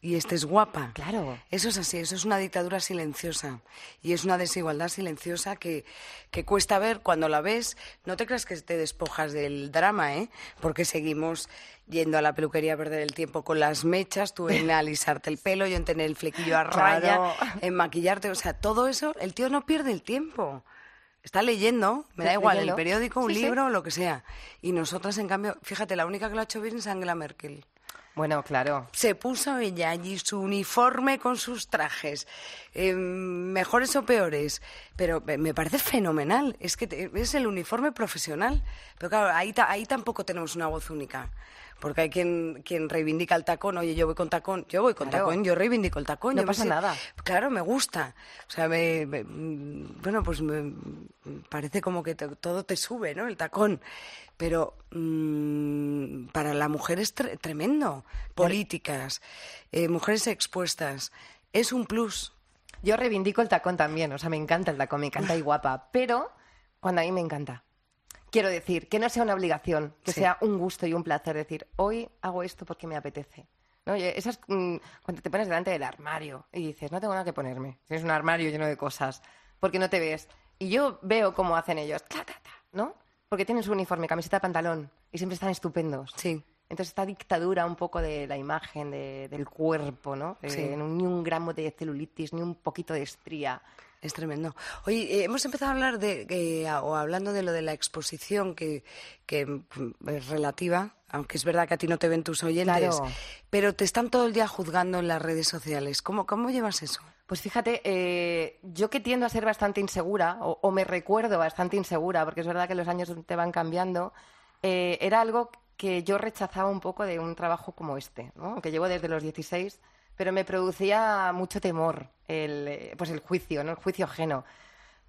y estés guapa. Claro. Eso es así, eso es una dictadura silenciosa y es una desigualdad silenciosa que, que cuesta ver cuando la ves. No te creas que te despojas del drama, ¿eh? Porque seguimos yendo a la peluquería a perder el tiempo con las mechas, tú en alisarte el pelo, yo en tener el flequillo a raya, Claro. en maquillarte, o sea, todo eso, el tío no pierde el tiempo. Está leyendo, me da igual, el periódico, un Sí, libro, lo que sea. Y nosotras, en cambio, fíjate, la única que lo ha hecho bien es Angela Merkel. Bueno, claro. Se puso ella allí su uniforme con sus trajes, eh, mejores o peores, pero me- me parece fenomenal. Es que te- es el uniforme profesional. Pero claro, ahí, ta- ahí tampoco tenemos una voz única. Porque hay quien, quien reivindica el tacón, oye, yo voy con tacón, yo voy con Claro. tacón, yo reivindico el tacón. No yo pasa nada. Claro, me gusta. O sea, me, me- bueno, pues me parece como que te- todo te sube, ¿no? El tacón. Pero mm, para la mujer es tre- tremendo. Políticas, eh, mujeres expuestas. Es un plus. Yo reivindico el tacón también, o sea, me encanta el tacón, me encanta y guapa, pero cuando a mí me encanta. Quiero decir, que no sea una obligación, que Sí. sea un gusto y un placer decir, hoy hago esto porque me apetece. ¿No? Esas, mm, cuando te pones delante del armario y dices, no tengo nada que ponerme, tienes un armario lleno de cosas, porque no te ves. Y yo veo cómo hacen ellos, ta, ta, ta, ¿no? Porque tienen su uniforme, camiseta, pantalón, y siempre están estupendos. Sí. Entonces, esta dictadura un poco de la imagen, de- del cuerpo, ¿no? De- Sí. Ni un gramo de celulitis, ni un poquito de estría. Es tremendo. Oye, eh, hemos empezado a hablar de, eh, o hablando de lo de la exposición, que, que mm, es relativa, aunque es verdad que a ti no te ven tus oyentes, Claro. pero te están todo el día juzgando en las redes sociales. ¿Cómo, cómo llevas eso? Pues fíjate, eh, yo que tiendo a ser bastante insegura, o, o me recuerdo bastante insegura, porque es verdad que los años te van cambiando, eh, era algo que yo rechazaba un poco de un trabajo como este, ¿no? que llevo desde los 16, pero me producía mucho temor el, eh, pues el juicio, ¿no? el juicio ajeno.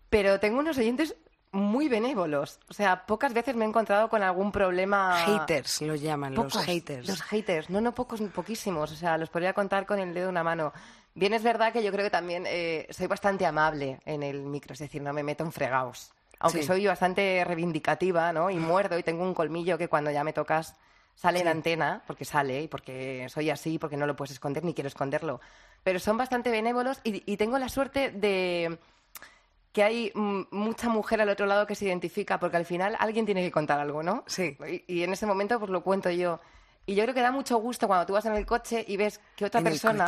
Pero tengo unos oyentes muy benévolos. O sea, pocas veces me he encontrado con algún problema. Haters lo llaman, los Pocos, haters. Los haters, no, no pocos, poquísimos. O sea, los podría contar con el dedo de una mano. Bien, es verdad que yo creo que también eh, soy bastante amable en el micro, es decir, no me meto en fregados. Aunque Sí. soy bastante reivindicativa, ¿no? Y muerdo y tengo un colmillo que cuando ya me tocas sale en antena, porque sale y porque soy así, porque no lo puedes esconder ni quiero esconderlo. Pero son bastante benévolos y, y tengo la suerte de que hay mucha mujer al otro lado que se identifica, porque al final alguien tiene que contar algo, ¿no? Sí. Y, y en ese momento pues lo cuento yo. Y yo creo que da mucho gusto cuando tú vas en el coche y ves que otra En persona.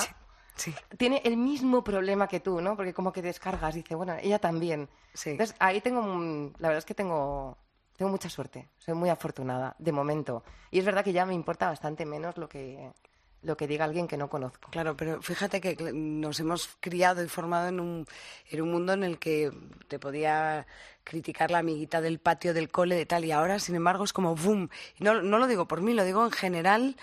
Sí. tiene el mismo problema que tú, ¿no? Porque como que descargas y dice, bueno, ella también. Sí. Entonces ahí tengo, un- la verdad es que tengo, tengo mucha suerte, soy muy afortunada, de momento. Y es verdad que ya me importa bastante menos lo que, lo que diga alguien que no conozco. Claro, pero fíjate que nos hemos criado y formado en un, en un mundo en el que te podía criticar la amiguita del patio del cole de tal y ahora, sin embargo, es como boom. no, no lo digo por mí, lo digo en general,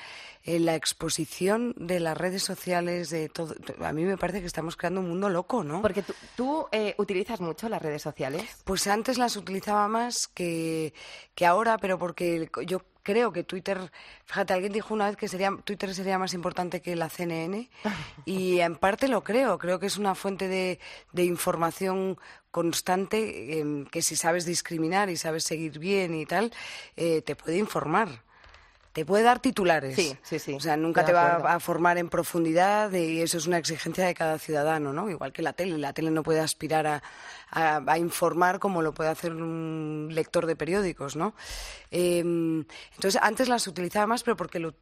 en la exposición de las redes sociales, de todo. A mí me parece que estamos creando un mundo loco, ¿no? Porque tú, tú eh, utilizas mucho las redes sociales. Pues antes las utilizaba más que, que ahora, pero porque yo creo que Twitter, fíjate, alguien dijo una vez que sería, Twitter sería más importante que la CNN y en parte lo creo, creo que es una fuente de, de información constante em, que si sabes discriminar y sabes seguir bien y tal, eh, te puede informar te puede dar titulares. Sí, sí, sí. O sea, nunca te va a formar en profundidad y eso es una exigencia de cada ciudadano, ¿no? Igual que la tele. La tele no puede aspirar a, informar como lo puede hacer un lector de periódicos, ¿no? Em, entonces, antes las utilizaba más, pero porque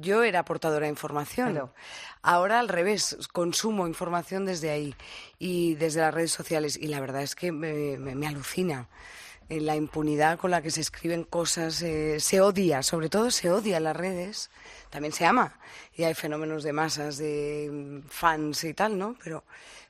yo era portadora de información. Ahora, al revés, consumo información desde ahí y desde las redes sociales. Y la verdad es que me alucina la impunidad con la que se escriben cosas, eh, se odia, sobre todo se odia en las redes, también se ama y hay fenómenos de masas, de mm, fans y tal, ¿no? Pero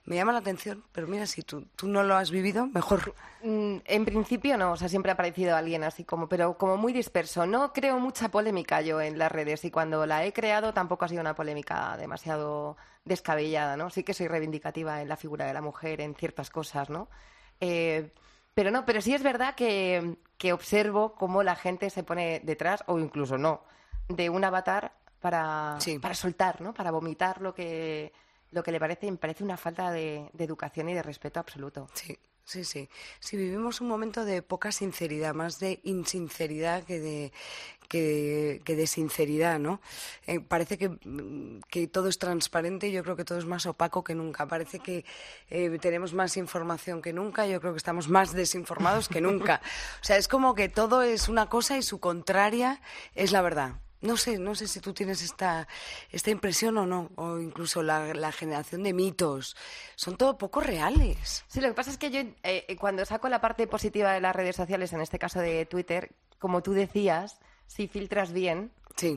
me llama la atención, pero mira, si tú, tú no lo has vivido, mejor. Mm, en principio no, o sea, siempre ha aparecido alguien así como, pero como muy disperso. No creo mucha polémica yo en las redes y cuando la he creado tampoco ha sido una polémica demasiado descabellada, ¿no? Sí que soy reivindicativa en la figura de la mujer, en ciertas cosas, ¿no? Eh, pero no, pero sí es verdad que, observo cómo la gente se pone detrás, o incluso no, de un avatar para, para soltar, ¿no? Para vomitar lo que, lo que le parece, me parece una falta de, de educación y de respeto absoluto. Sí. Sí, sí. Sí, vivimos un momento de poca sinceridad, más de insinceridad que de, que, de sinceridad, ¿no? Eh, parece que, que, todo es transparente, yo creo que todo es más opaco que nunca. Parece que eh, tenemos más información que nunca, yo creo que estamos más desinformados que nunca. O sea, es como que todo es una cosa y su contraria es la verdad. No sé, no sé si tú tienes esta, esta impresión o no, o incluso la, generación de mitos. Son todo poco reales. Sí, lo que pasa es que yo eh, cuando saco la parte positiva de las redes sociales, en este caso de Twitter, como tú decías, si filtras bien,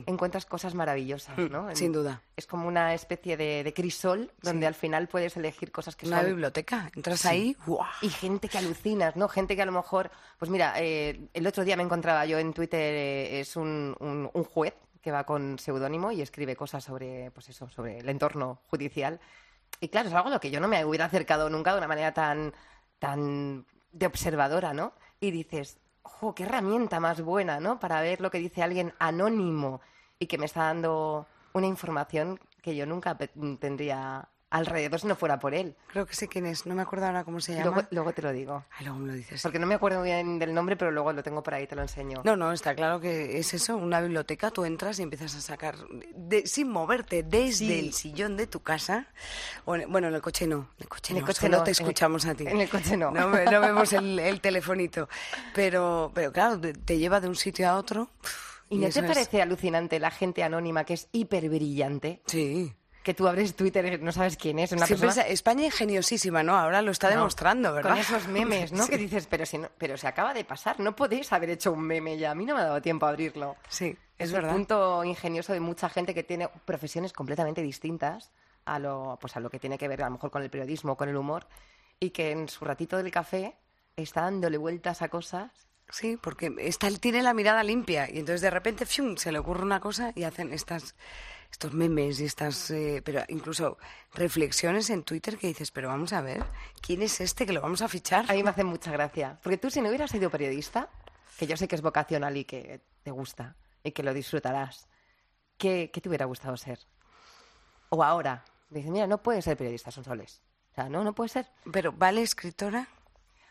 encuentras cosas maravillosas, hmm, ¿no? Sin duda. Es como una especie de, crisol donde al final puedes elegir cosas que una biblioteca. Entras ahí y gente que alucinas, ¿no? Gente que a lo mejor... Pues mira, eh, el otro día me encontraba yo en Twitter, eh, es un, un, juez que va con seudónimo y escribe cosas sobre, pues eso, sobre el entorno judicial. Y claro, es algo a lo que yo no me hubiera acercado nunca de una manera tan, tan de observadora, ¿no? Y dices, ¡jo, qué herramienta más buena, ¿no? Para ver lo que dice alguien anónimo y que me está dando una información que yo nunca tendría alrededor si no fuera por él. Creo que sé quién es, no me acuerdo ahora cómo se llama. Luego, te lo digo. Ay, luego me lo dices. Porque no me acuerdo bien del nombre, pero luego lo tengo por ahí, te lo enseño. No, no, está claro que es eso, una biblioteca, tú entras y empiezas a sacar, sin moverte, desde el sillón de tu casa, bueno, en el coche no, en el coche, en el coche no, te escuchamos a ti. En el coche no. No, vemos el, telefonito, pero, pero claro, te lleva de un sitio a otro. ¿Y, no te parece alucinante la gente anónima que es hiper brillante? Sí que tú abres Twitter y no sabes quién es. Una persona... España ingeniosísima, ¿no? Ahora lo está demostrando, ¿verdad? Con esos memes, ¿no? Que dices, pero, si no, pero se acaba de pasar, no podéis haber hecho un meme ya. A mí no me ha dado tiempo a abrirlo. Sí, es, es verdad. un punto ingenioso de mucha gente que tiene profesiones completamente distintas a lo, pues a lo que tiene que ver a lo mejor con el periodismo, con el humor, y que en su ratito del café está dándole vueltas a cosas Sí, porque está, tiene la mirada limpia y entonces de repente se le ocurre una cosa y hacen estas estos memes y estas, eh, pero incluso reflexiones en Twitter que dices, pero vamos a ver, ¿quién es este que lo vamos a fichar? A mí me hace mucha gracia, porque tú si no hubieras sido periodista, que yo sé que es vocacional y que te gusta y que lo disfrutarás, ¿qué, qué te hubiera gustado ser? O ahora, dices, mira, no puedes ser periodista, son soles. O sea, no, no puede ser. Pero, ¿vale escritora?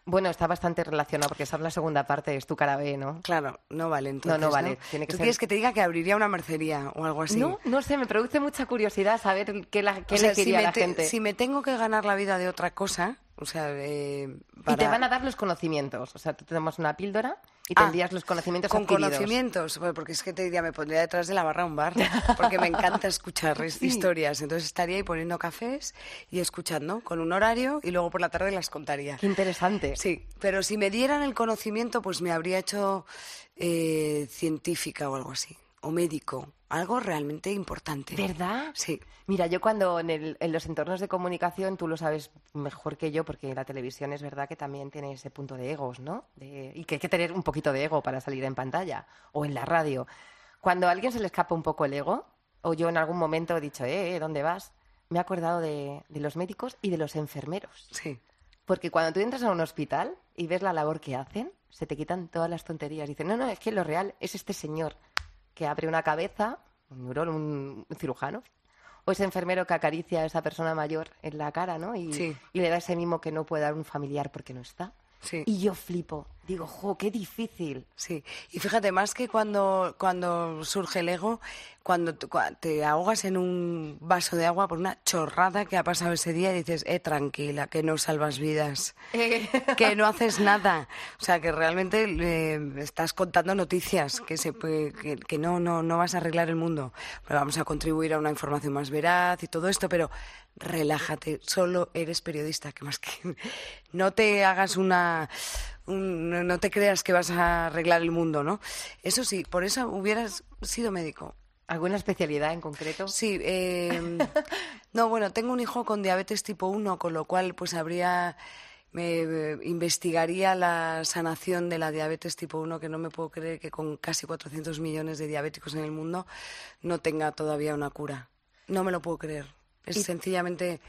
Bueno, está bastante relacionado porque esa es la segunda parte, es tu cara B, ¿no? Claro, no vale entonces. No, no vale. Tiene que ¿Tú quieres que te diga que abriría una mercería o algo así? No, no sé, me produce mucha curiosidad saber qué, la, qué le quería la gente. Si me tengo que ganar la vida de otra cosa, o sea, Y te van a dar los conocimientos. O sea, tú tenemos una píldora Y Ah, tendrías los conocimientos Con adquiridos. conocimientos, porque es que te diría, me pondría detrás de la barra un bar, porque me encanta escuchar es- historias. Entonces estaría ahí poniendo cafés y escuchando con un horario y luego por la tarde las contaría. Qué interesante. Sí, pero si me dieran el conocimiento, pues me habría hecho eh, científica o algo así, o médico, algo realmente importante. ¿Verdad? Sí. Mira, yo cuando en, el- en los entornos de comunicación, tú lo sabes mejor que yo, porque la televisión es verdad que también tiene ese punto de egos, ¿no? De- y que hay que tener un poquito de ego para salir en pantalla o en la radio. Cuando a alguien se le escapa un poco el ego, o yo en algún momento he dicho, eh, eh, ¿dónde vas? Me he acordado de, de los médicos y de los enfermeros. Sí. Porque cuando tú entras a un hospital y ves la labor que hacen, se te quitan todas las tonterías. Dicen, no, no, es que lo real es este señor que abre una cabeza, un neurólogo, un cirujano, o ese enfermero que acaricia a esa persona mayor en la cara, ¿no? Y, Sí. y le da ese mimo que no puede dar un familiar porque no está. Sí. Y yo flipo. Digo, jo, qué difícil. Sí, y fíjate, más que cuando, cuando surge el ego, cuando te ahogas en un vaso de agua por una chorrada que ha pasado ese día y dices, eh, tranquila, que no salvas vidas, que no haces nada. O sea, que realmente eh, estás contando noticias, que, se, que, que no, no, no vas a arreglar el mundo. Pero vamos a contribuir a una información más veraz y todo esto, pero relájate, solo eres periodista, que más que no te hagas una un- no- te creas que vas a arreglar el mundo, ¿no? Eso sí, por eso hubieras sido médico. ¿Alguna especialidad en concreto? Sí, eh, no, bueno, tengo un hijo con diabetes tipo 1, con lo cual pues habría, me eh, investigaría la sanación de la diabetes tipo 1, que no me puedo creer que con casi 400 millones de diabéticos en el mundo no tenga todavía una cura. No me lo puedo creer. Es sencillamente,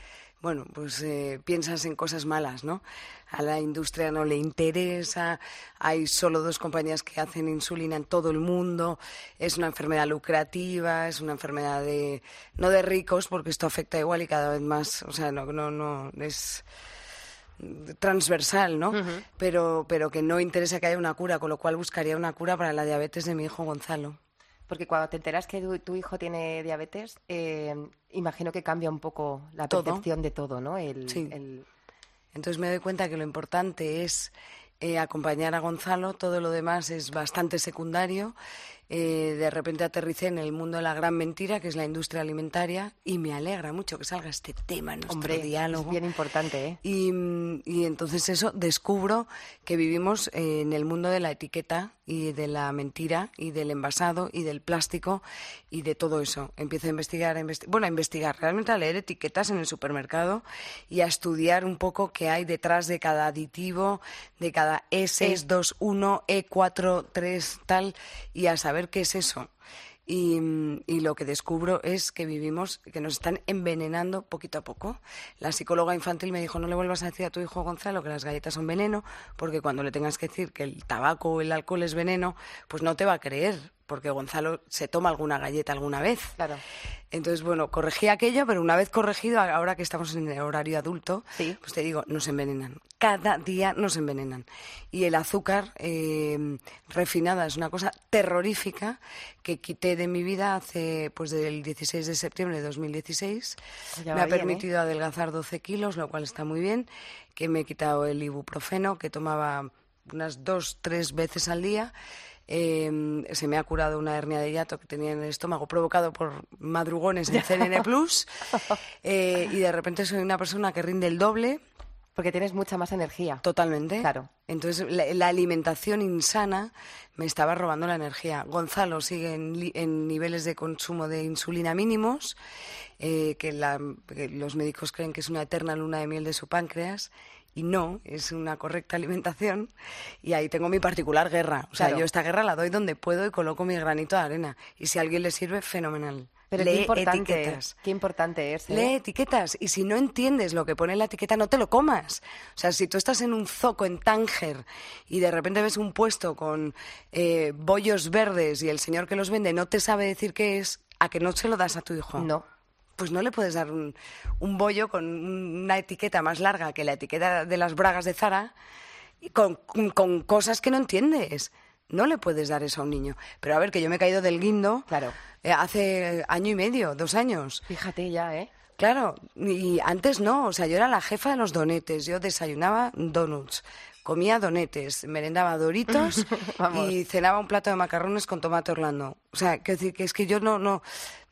bueno, pues eh, piensas en cosas malas, ¿no? A la industria no le interesa, hay solo dos compañías que hacen insulina en todo el mundo, es una enfermedad lucrativa, es una enfermedad de, no de ricos, porque esto afecta igual y cada vez más, o sea, no, no, no, es transversal, ¿no? pero, pero que no interesa que haya una cura, con lo cual buscaría una cura para la diabetes de mi hijo Gonzalo. Porque cuando te enteras que tu, tu hijo tiene diabetes, eh, imagino que cambia un poco la Todo. percepción de todo, ¿no? El, Sí. el- Entonces me doy cuenta que lo importante es eh, acompañar a Gonzalo, todo lo demás es bastante secundario. Eh, de repente aterricé en el mundo de la gran mentira, que es la industria alimentaria, y me alegra mucho que salga este tema en nuestro Hombre, diálogo. es bien importante, ¿eh? Y, mm, y entonces eso descubro que vivimos eh, en el mundo de la etiqueta y de la mentira y del envasado y del plástico y de todo eso. Empiezo a investigar, a investi- bueno, a investigar, realmente a leer etiquetas en el supermercado y a estudiar un poco qué hay detrás de cada aditivo, de cada E621, E43, tal, y a saber qué es eso. Y, y lo que descubro es que vivimos, que nos están envenenando poquito a poco. La psicóloga infantil me dijo, no le vuelvas a decir a tu hijo Gonzalo que las galletas son veneno, porque cuando le tengas que decir que el tabaco o el alcohol es veneno, pues no te va a creer, porque Gonzalo se toma alguna galleta alguna vez. Claro. Entonces, bueno, corregí aquello, pero una vez corregido, ahora que estamos en el horario adulto, Sí. pues te digo, nos envenenan. Cada día nos envenenan. Y el azúcar eh, refinada es una cosa terrorífica que quité de mi vida hace, pues del 16 de septiembre de 2016. Pues me ha bien, ¿eh? permitido adelgazar 12 kilos, lo cual está muy bien. Que me he quitado el ibuprofeno, que tomaba unas dos, tres veces al día. Eh, se me ha curado una hernia de hiato que tenía en el estómago provocado por madrugones en CNN Plus. Eh, y de repente soy una persona que rinde el doble, Porque tienes mucha más energía. totalmente. Claro. Entonces la, la alimentación insana me estaba robando la energía. Gonzalo sigue en niveles de consumo de insulina mínimos, eh, que, la- que los médicos creen que es una eterna luna de miel de su páncreas. Y no, es una correcta alimentación. Y ahí tengo mi particular guerra. O sea, Claro. yo esta guerra la doy donde puedo y coloco mi granito de arena. Y si a alguien le sirve, fenomenal. Pero Lee qué importante, etiquetas. qué importante es. ¿eh? Lee etiquetas y si no entiendes lo que pone en la etiqueta, no te lo comas. O sea, si tú estás en un zoco en Tánger y de repente ves un puesto con eh, bollos verdes y el señor que los vende no te sabe decir qué es, ¿a que no se lo das a tu hijo? No. Pues no le puedes dar un, un bollo con una etiqueta más larga que la etiqueta de las bragas de Zara y con, con- cosas que no entiendes. No le puedes dar eso a un niño. Pero a ver, que yo me he caído del guindo Claro. eh, hace año y medio, dos años. Fíjate ya, ¿eh? Claro, y antes no, o sea, yo era la jefa de los donetes, yo desayunaba donuts comía donetes, merendaba doritos y cenaba un plato de macarrones con tomate orlando. O sea, que es que yo no, no,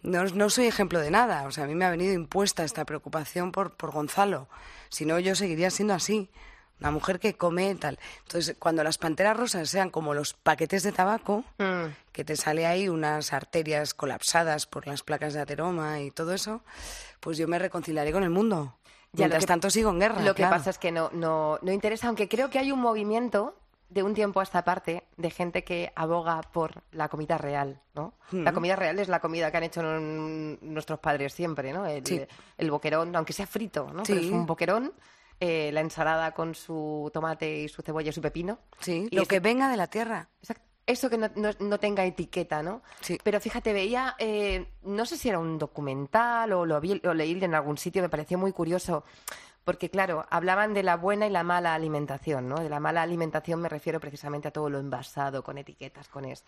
no, no soy ejemplo de nada. O sea, a mí me ha venido impuesta esta preocupación por, por Gonzalo. Si no, yo seguiría siendo así. Una mujer que come tal. Entonces, cuando las panteras rosas sean como los paquetes de tabaco, Mm. que te sale ahí unas arterias colapsadas por las placas de ateroma y todo eso, pues yo me reconciliaré con el mundo. Ya, Mientras que- tanto sigo en guerra. Lo que pasa es que no, no, no interesa, aunque creo que hay un movimiento de un tiempo a esta parte de gente que aboga por la comida real, ¿no? La comida real es la comida que han hecho nuestros padres siempre, ¿no? El, Sí. el boquerón, aunque sea frito, ¿no? Pero es un boquerón, eh, la ensalada con su tomate y su cebolla y su pepino. Sí, Y lo que venga de la tierra. Exacto. Eso que no, no- no tenga etiqueta, ¿no? Sí. Pero fíjate, veía, eh, no sé si era un documental o lo, vi, o leí en algún sitio, me pareció muy curioso, porque claro, hablaban de la buena y la mala alimentación, ¿no? De la mala alimentación me refiero precisamente a todo lo envasado, con etiquetas, con es.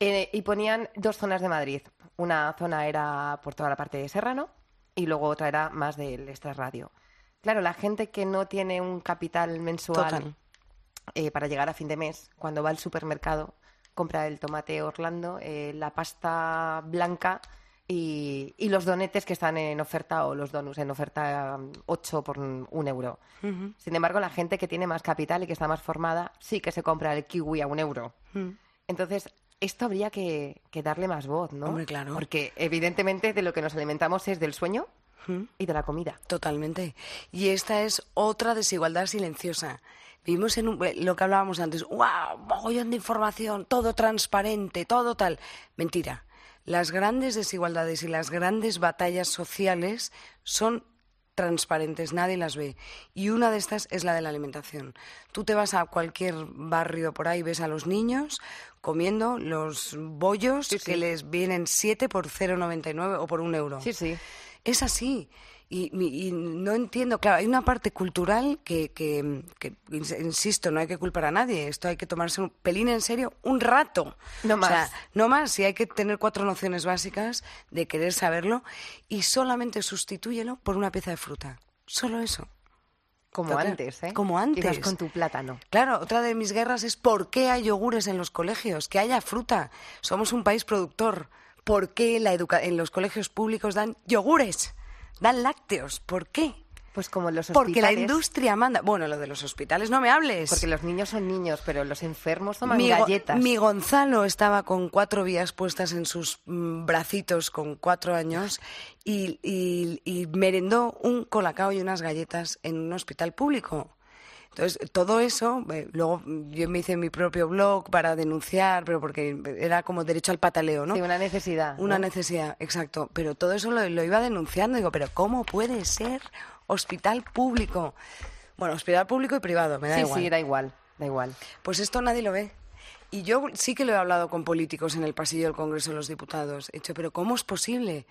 Eh, y ponían dos zonas de Madrid. Una zona era por toda la parte de Serrano y luego otra era más del extrarradio. Claro, la gente que no tiene un capital mensual eh, para llegar a fin de mes, cuando va al supermercado, compra el tomate Orlando, eh, la pasta blanca y, y los donetes que están en oferta o los donuts en oferta 8 por un un euro. Sin embargo, la gente que tiene más capital y que está más formada sí que se compra el kiwi a un euro. Entonces, esto habría que, que darle más voz, ¿no? Hombre, claro. Porque evidentemente de lo que nos alimentamos es del sueño y de la comida. Totalmente. Y esta es otra desigualdad silenciosa. Vivimos en un- eh, lo que hablábamos antes. ¡Wow! Mogollón de información, todo transparente, todo tal. Mentira. Las grandes desigualdades y las grandes batallas sociales son transparentes, nadie las ve. Y una de estas es la de la alimentación. Tú te vas a cualquier barrio por ahí, ves a los niños comiendo los bollos Sí, sí. que les vienen 7 por 0,99 o por un euro. Sí, sí. Es así. Y, y no entiendo, claro, hay una parte cultural que, que- que, ins- insisto, no hay que culpar a nadie. Esto hay que tomarse un pelín en serio un rato. No O sea, más. no más. Y hay que tener cuatro nociones básicas de querer saberlo y solamente sustitúyelo por una pieza de fruta. Solo eso. Como Total. antes, ¿eh? Como antes. Ibas con tu plátano. Claro, otra de mis guerras es por qué hay yogures en los colegios, que haya fruta. Somos un país productor. ¿Por qué la educa- en los colegios públicos dan yogures? Dan lácteos. ¿Por qué? Pues como los Porque la hospitales- industria manda. Bueno, lo de los hospitales no me hables. Porque los niños son niños, pero los enfermos toman mi, Go- galletas. mi Gonzalo estaba con cuatro vías puestas en sus mm, bracitos con cuatro años y, y- y merendó un colacao y unas galletas en un hospital público. Entonces, todo eso, eh, luego yo me hice mi propio blog para denunciar, pero porque era como derecho al pataleo, ¿no? Sí, una necesidad. Una ¿no? necesidad, exacto. Pero todo eso lo, lo iba denunciando. Digo, pero ¿cómo puede ser hospital público? Bueno, hospital público y privado, me da sí, igual. sí, da igual, da igual. Pues esto nadie lo ve. Y yo sí que lo he hablado con políticos en el pasillo del Congreso de los Diputados. He dicho, pero ¿cómo es posible?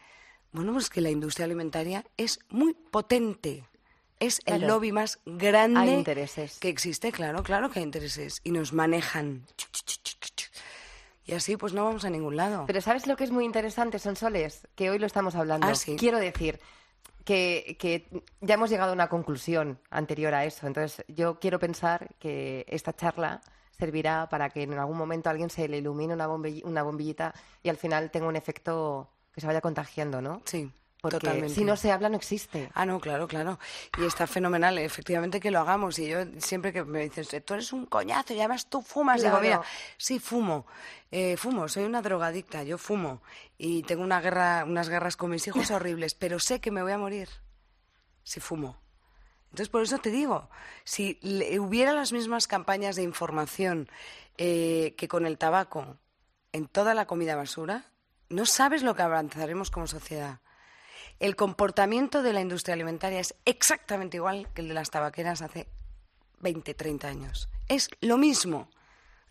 Bueno, pues que la industria alimentaria es muy potente. Es el Claro. lobby más grande Hay intereses. que existe, claro, claro que hay intereses. Y nos manejan. Y así pues no vamos a ningún lado. Pero ¿sabes lo que es muy interesante, Sonsoles? Que hoy lo estamos hablando. Ah, sí. Quiero decir que, que ya hemos llegado a una conclusión anterior a eso. Entonces, yo quiero pensar que esta charla servirá para que en algún momento a alguien se le ilumine una, bombi- una bombillita y al final tenga un efecto que se vaya contagiando, ¿no? sí, Porque totalmente. si no se habla, no existe. Ah, no, claro, claro. Y está fenomenal, efectivamente, que lo hagamos. Y yo siempre que me dices, tú eres un coñazo y además tú fumas, digo, mira, sí, fumo. Eh, fumo, soy una drogadicta, yo fumo. Y tengo una guerra, unas guerras con mis hijos horribles, pero sé que me voy a morir si fumo. Entonces, por eso te digo, si le- hubiera las mismas campañas de información eh, que con el tabaco en toda la comida basura, no sabes lo que avanzaremos como sociedad. El comportamiento de la industria alimentaria es exactamente igual que el de las tabaqueras hace 20, 30 años. Es lo mismo,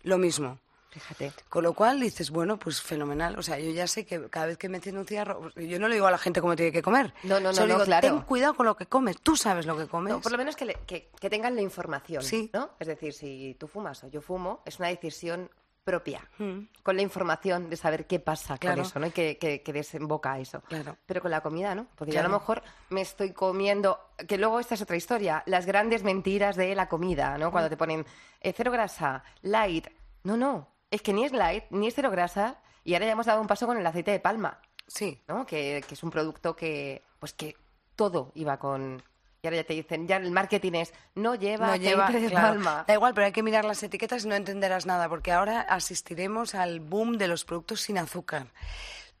lo mismo. Fíjate. Con lo cual dices, bueno, pues fenomenal. O sea, yo ya sé que cada vez que me enciendo un cigarro, yo no le digo a la gente cómo tiene que comer. No, no, no, Solo no, digo, claro. ten cuidado con lo que comes. Tú sabes lo que comes. No, por lo menos que, le- que- que tengan la información, Sí. ¿no? Es decir, si tú fumas o yo fumo, es una decisión propia, Mm. con la información de saber qué pasa Claro. con eso, ¿no? Y que desemboca eso. Claro. Pero con la comida, ¿no? Porque yo a lo mejor me estoy comiendo, que luego esta es otra historia, las grandes mentiras de la comida, ¿no? Mm. Cuando te ponen eh, cero grasa, light. No, no, es que ni es light, ni es cero grasa, y ahora ya hemos dado un paso con el aceite de palma. Sí, ¿no? Que, que es un producto que, pues que todo iba con... Y ahora ya te dicen, ya el marketing es, no lleva no lleva, de claro. palma. Da igual, pero hay que mirar las etiquetas y no entenderás nada, porque ahora asistiremos al boom de los productos sin azúcar.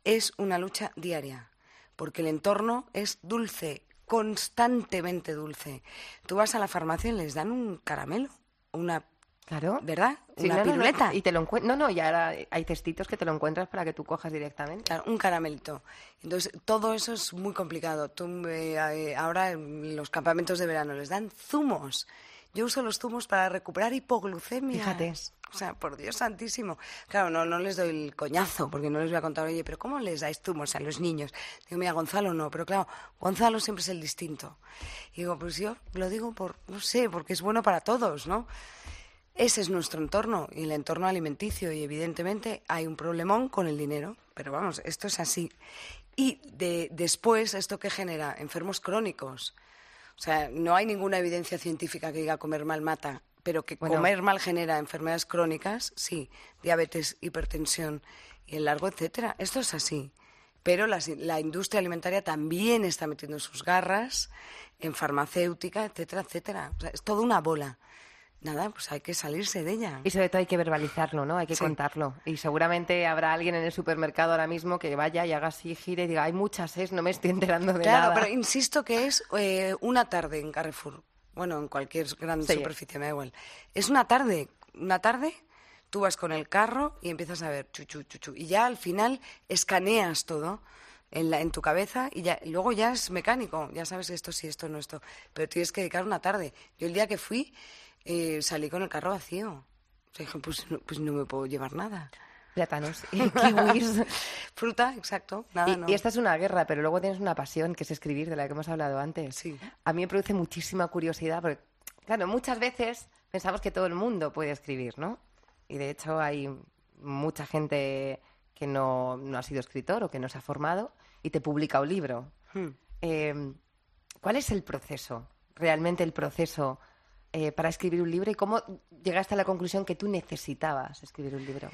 Es una lucha diaria, porque el entorno es dulce, constantemente dulce. Tú vas a la farmacia y les dan un caramelo, una, Claro. ¿verdad? Sí, una no, no, no, piruleta. Y te lo. No, no, y ahora hay cestitos que te lo encuentras para que tú cojas directamente. Claro, un caramelito. Entonces, todo eso es muy complicado. Tú, eh, eh, ahora en los campamentos de verano les dan zumos. Yo uso los zumos para recuperar hipoglucemia. Fíjate. O sea, por Dios santísimo. Claro, no, no les doy el coñazo, porque no les voy a contar, oye, pero ¿cómo les dais zumos a los niños? Digo, mira, Gonzalo no, pero claro, Gonzalo siempre es el distinto. Y digo, pues yo lo digo por, no sé, porque es bueno para todos, ¿no? Ese es nuestro entorno y el entorno alimenticio y evidentemente hay un problemón con el dinero, pero vamos, esto es así. Y de, después, ¿esto qué genera? Enfermos crónicos. O sea, no hay ninguna evidencia científica que diga comer mal mata, pero que Bueno. comer mal genera enfermedades crónicas, sí, diabetes, hipertensión y el largo, etcétera. Esto es así. Pero las- la industria alimentaria también está metiendo sus garras en farmacéutica, etcétera, etcétera. O sea, es toda una bola. Nada, pues hay que salirse de ella. Y sobre todo hay que verbalizarlo, ¿no? Hay que Sí. contarlo. Y seguramente habrá alguien en el supermercado ahora mismo que vaya y haga así, gire y diga, hay muchas, ¿eh? No me estoy enterando de Claro, nada. pero insisto que es eh, una tarde en Carrefour. Bueno, en cualquier gran Sí. superficie, me da igual. Es una tarde. Una tarde, tú vas con el carro y empiezas a ver chuchu, chuchu. Y ya al final escaneas todo en, la, en tu cabeza y ya, y luego ya es mecánico. Ya sabes esto sí, esto no, esto. Pero tienes que dedicar una tarde. Yo el día que fui eh, salí con el carro vacío. O sea, dije, pues, no- pues no me puedo llevar nada. Plátanos y kiwis. Fruta, exacto, nada, Y, no. y esta es una guerra, pero luego tienes una pasión que es escribir, de la que hemos hablado antes. Sí. A mí me produce muchísima curiosidad, porque, claro, muchas veces pensamos que todo el mundo puede escribir, ¿no? Y de hecho hay mucha gente que no, no ha sido escritor o que no se ha formado y te publica un libro. Hmm. Eh, ¿Cuál es el proceso, realmente el proceso eh, para escribir un libro y cómo llegaste a la conclusión que tú necesitabas escribir un libro?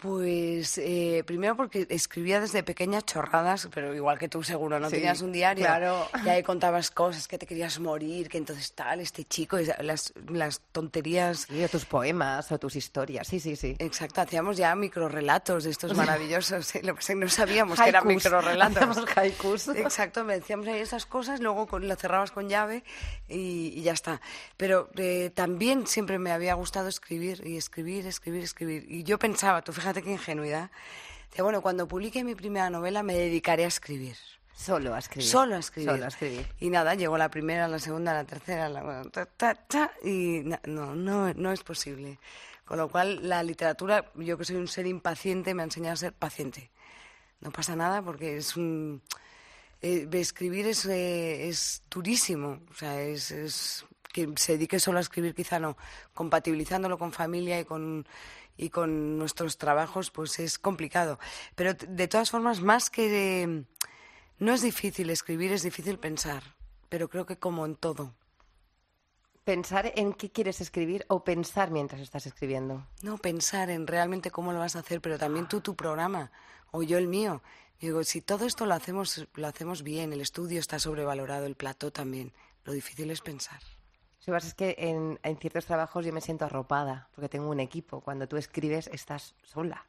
Pues eh, primero porque escribía desde pequeñas chorradas, pero igual que tú seguro, ¿no? Sí, Tenías un diario claro. y ahí contabas cosas, que te querías morir, que entonces tal, este chico, y las, las tonterías. Sí, o tus poemas o tus historias, sí, sí, sí. Exacto, hacíamos ya microrelatos de estos maravillosos. ¿eh? Lo que pasa es que no sabíamos que eran Haikus. microrelatos. Hacíamos haikus. Exacto, me decíamos ahí esas cosas, luego con- lo cerrabas con llave y, y ya está. Pero eh, también siempre me había gustado escribir y escribir, escribir, escribir. Y yo pensaba, tú fíjate qué ingenuidad, decía, bueno, cuando publique mi primera novela me dedicaré a escribir. Solo a escribir. Solo a escribir. Solo a escribir. Y nada, llegó la primera, la segunda, la tercera, la ta, ta, ta, y no, no, no es posible. Con lo cual, la literatura, yo que soy un ser impaciente, me ha enseñado a ser paciente. No pasa nada porque es un... eh, escribir es, eh, es durísimo. O sea, es, es... Que se dedique solo a escribir quizá no. Compatibilizándolo con familia y con, y con nuestros trabajos, pues es complicado. Pero de todas formas, más que... de- no es difícil escribir, es difícil pensar, pero creo que como en todo. Pensar en qué quieres escribir o pensar mientras estás escribiendo. No pensar en realmente cómo lo vas a hacer, pero también tú tu programa o yo el mío. Digo, si todo esto lo hacemos, lo hacemos bien, el estudio está sobrevalorado, el plató también. Lo difícil es pensar. Sebas, es que en, en ciertos trabajos yo me siento arropada porque tengo un equipo. Cuando tú escribes estás sola.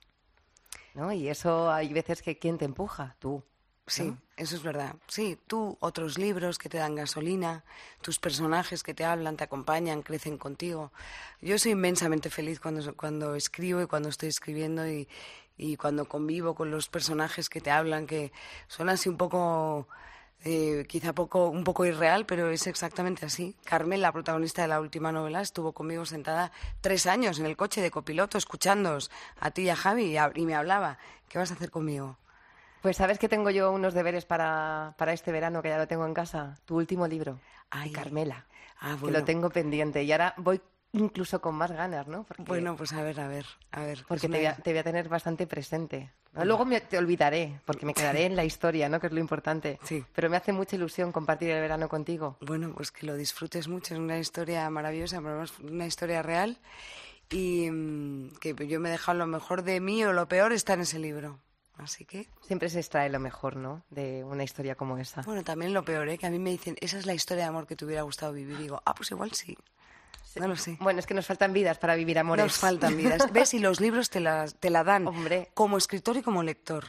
¿No? Y eso hay veces que ¿quién te empuja? Tú. Sí, eso es verdad. Sí, tú, otros libros que te dan gasolina, tus personajes que te hablan, te acompañan, crecen contigo. Yo soy inmensamente feliz cuando, cuando escribo y cuando estoy escribiendo y, y cuando convivo con los personajes que te hablan, que son así un poco, eh, quizá poco, un poco irreal, pero es exactamente así. Carmen, la protagonista de la última novela, estuvo conmigo sentada tres años en el coche de copiloto, escuchándoos a ti y a Javi, y, a- y me hablaba, ¿qué vas a hacer conmigo? Pues sabes que tengo yo unos deberes para, para este verano, que ya lo tengo en casa. Tu último libro, Ay. Carmela, Ah, que lo tengo pendiente. Y ahora voy incluso con más ganas, ¿no? bueno, pues a ver, a ver, a ver. Porque te, voy a, te, voy a, tener bastante presente. Luego me, te olvidaré, porque me quedaré en la historia, ¿no? Que es lo importante. Sí. Pero me hace mucha ilusión compartir el verano contigo. Bueno, pues que lo disfrutes mucho. Es una historia maravillosa, una historia real. Y mm, que yo me he dejado lo mejor de mí o lo peor está en ese libro. Así que... Siempre se extrae lo mejor, ¿no? De una historia como esa. Bueno, también lo peor, ¿eh? Que a mí me dicen, esa es la historia de amor que te hubiera gustado vivir. Y digo, ah, pues igual sí. No lo sé. Bueno, es que nos faltan vidas para vivir amores. Nos faltan vidas. ¿Ves? Y los libros te la, te la dan Hombre. como escritor y como lector.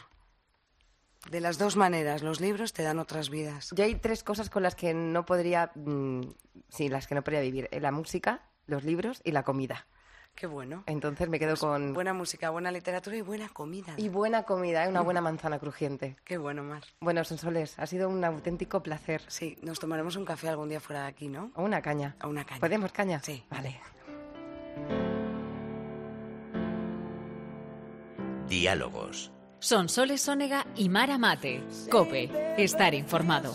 De las dos maneras, los libros te dan otras vidas. Yo hay tres cosas con las que no podría, mm, sí, las que no podría vivir: la música, los libros y la comida. Qué bueno. Entonces me quedo Pues con... Buena música, buena literatura y buena comida. Y buena comida, ¿eh? una buena manzana crujiente. Qué bueno, Mar. Bueno, Sonsoles, ha sido un auténtico placer. Sí, nos tomaremos un café algún día fuera de aquí, ¿no? O una caña. A una caña. ¿Podemos caña? Sí. Vale. Diálogos. Son Soles Sónega y Mara Mate. Cope. Estar informado.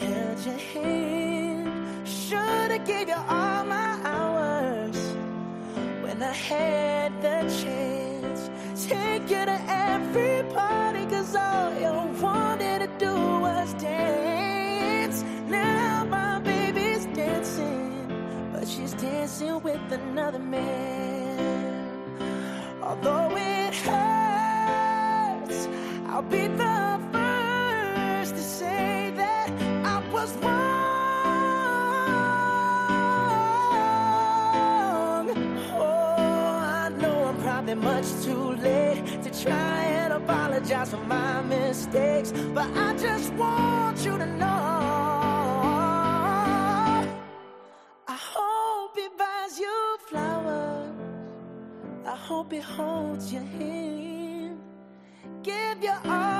held your hand. Should have gave you all my hours when I had the chance. Take you to every party, cause all you wanted to do was dance. Now my baby's dancing, but she's dancing with another man. Although it hurts, I'll be the Oh, much too late to try and apologize for my mistakes, but I just want you to know. I hope he buys you flowers. I hope he holds your hand. Give you all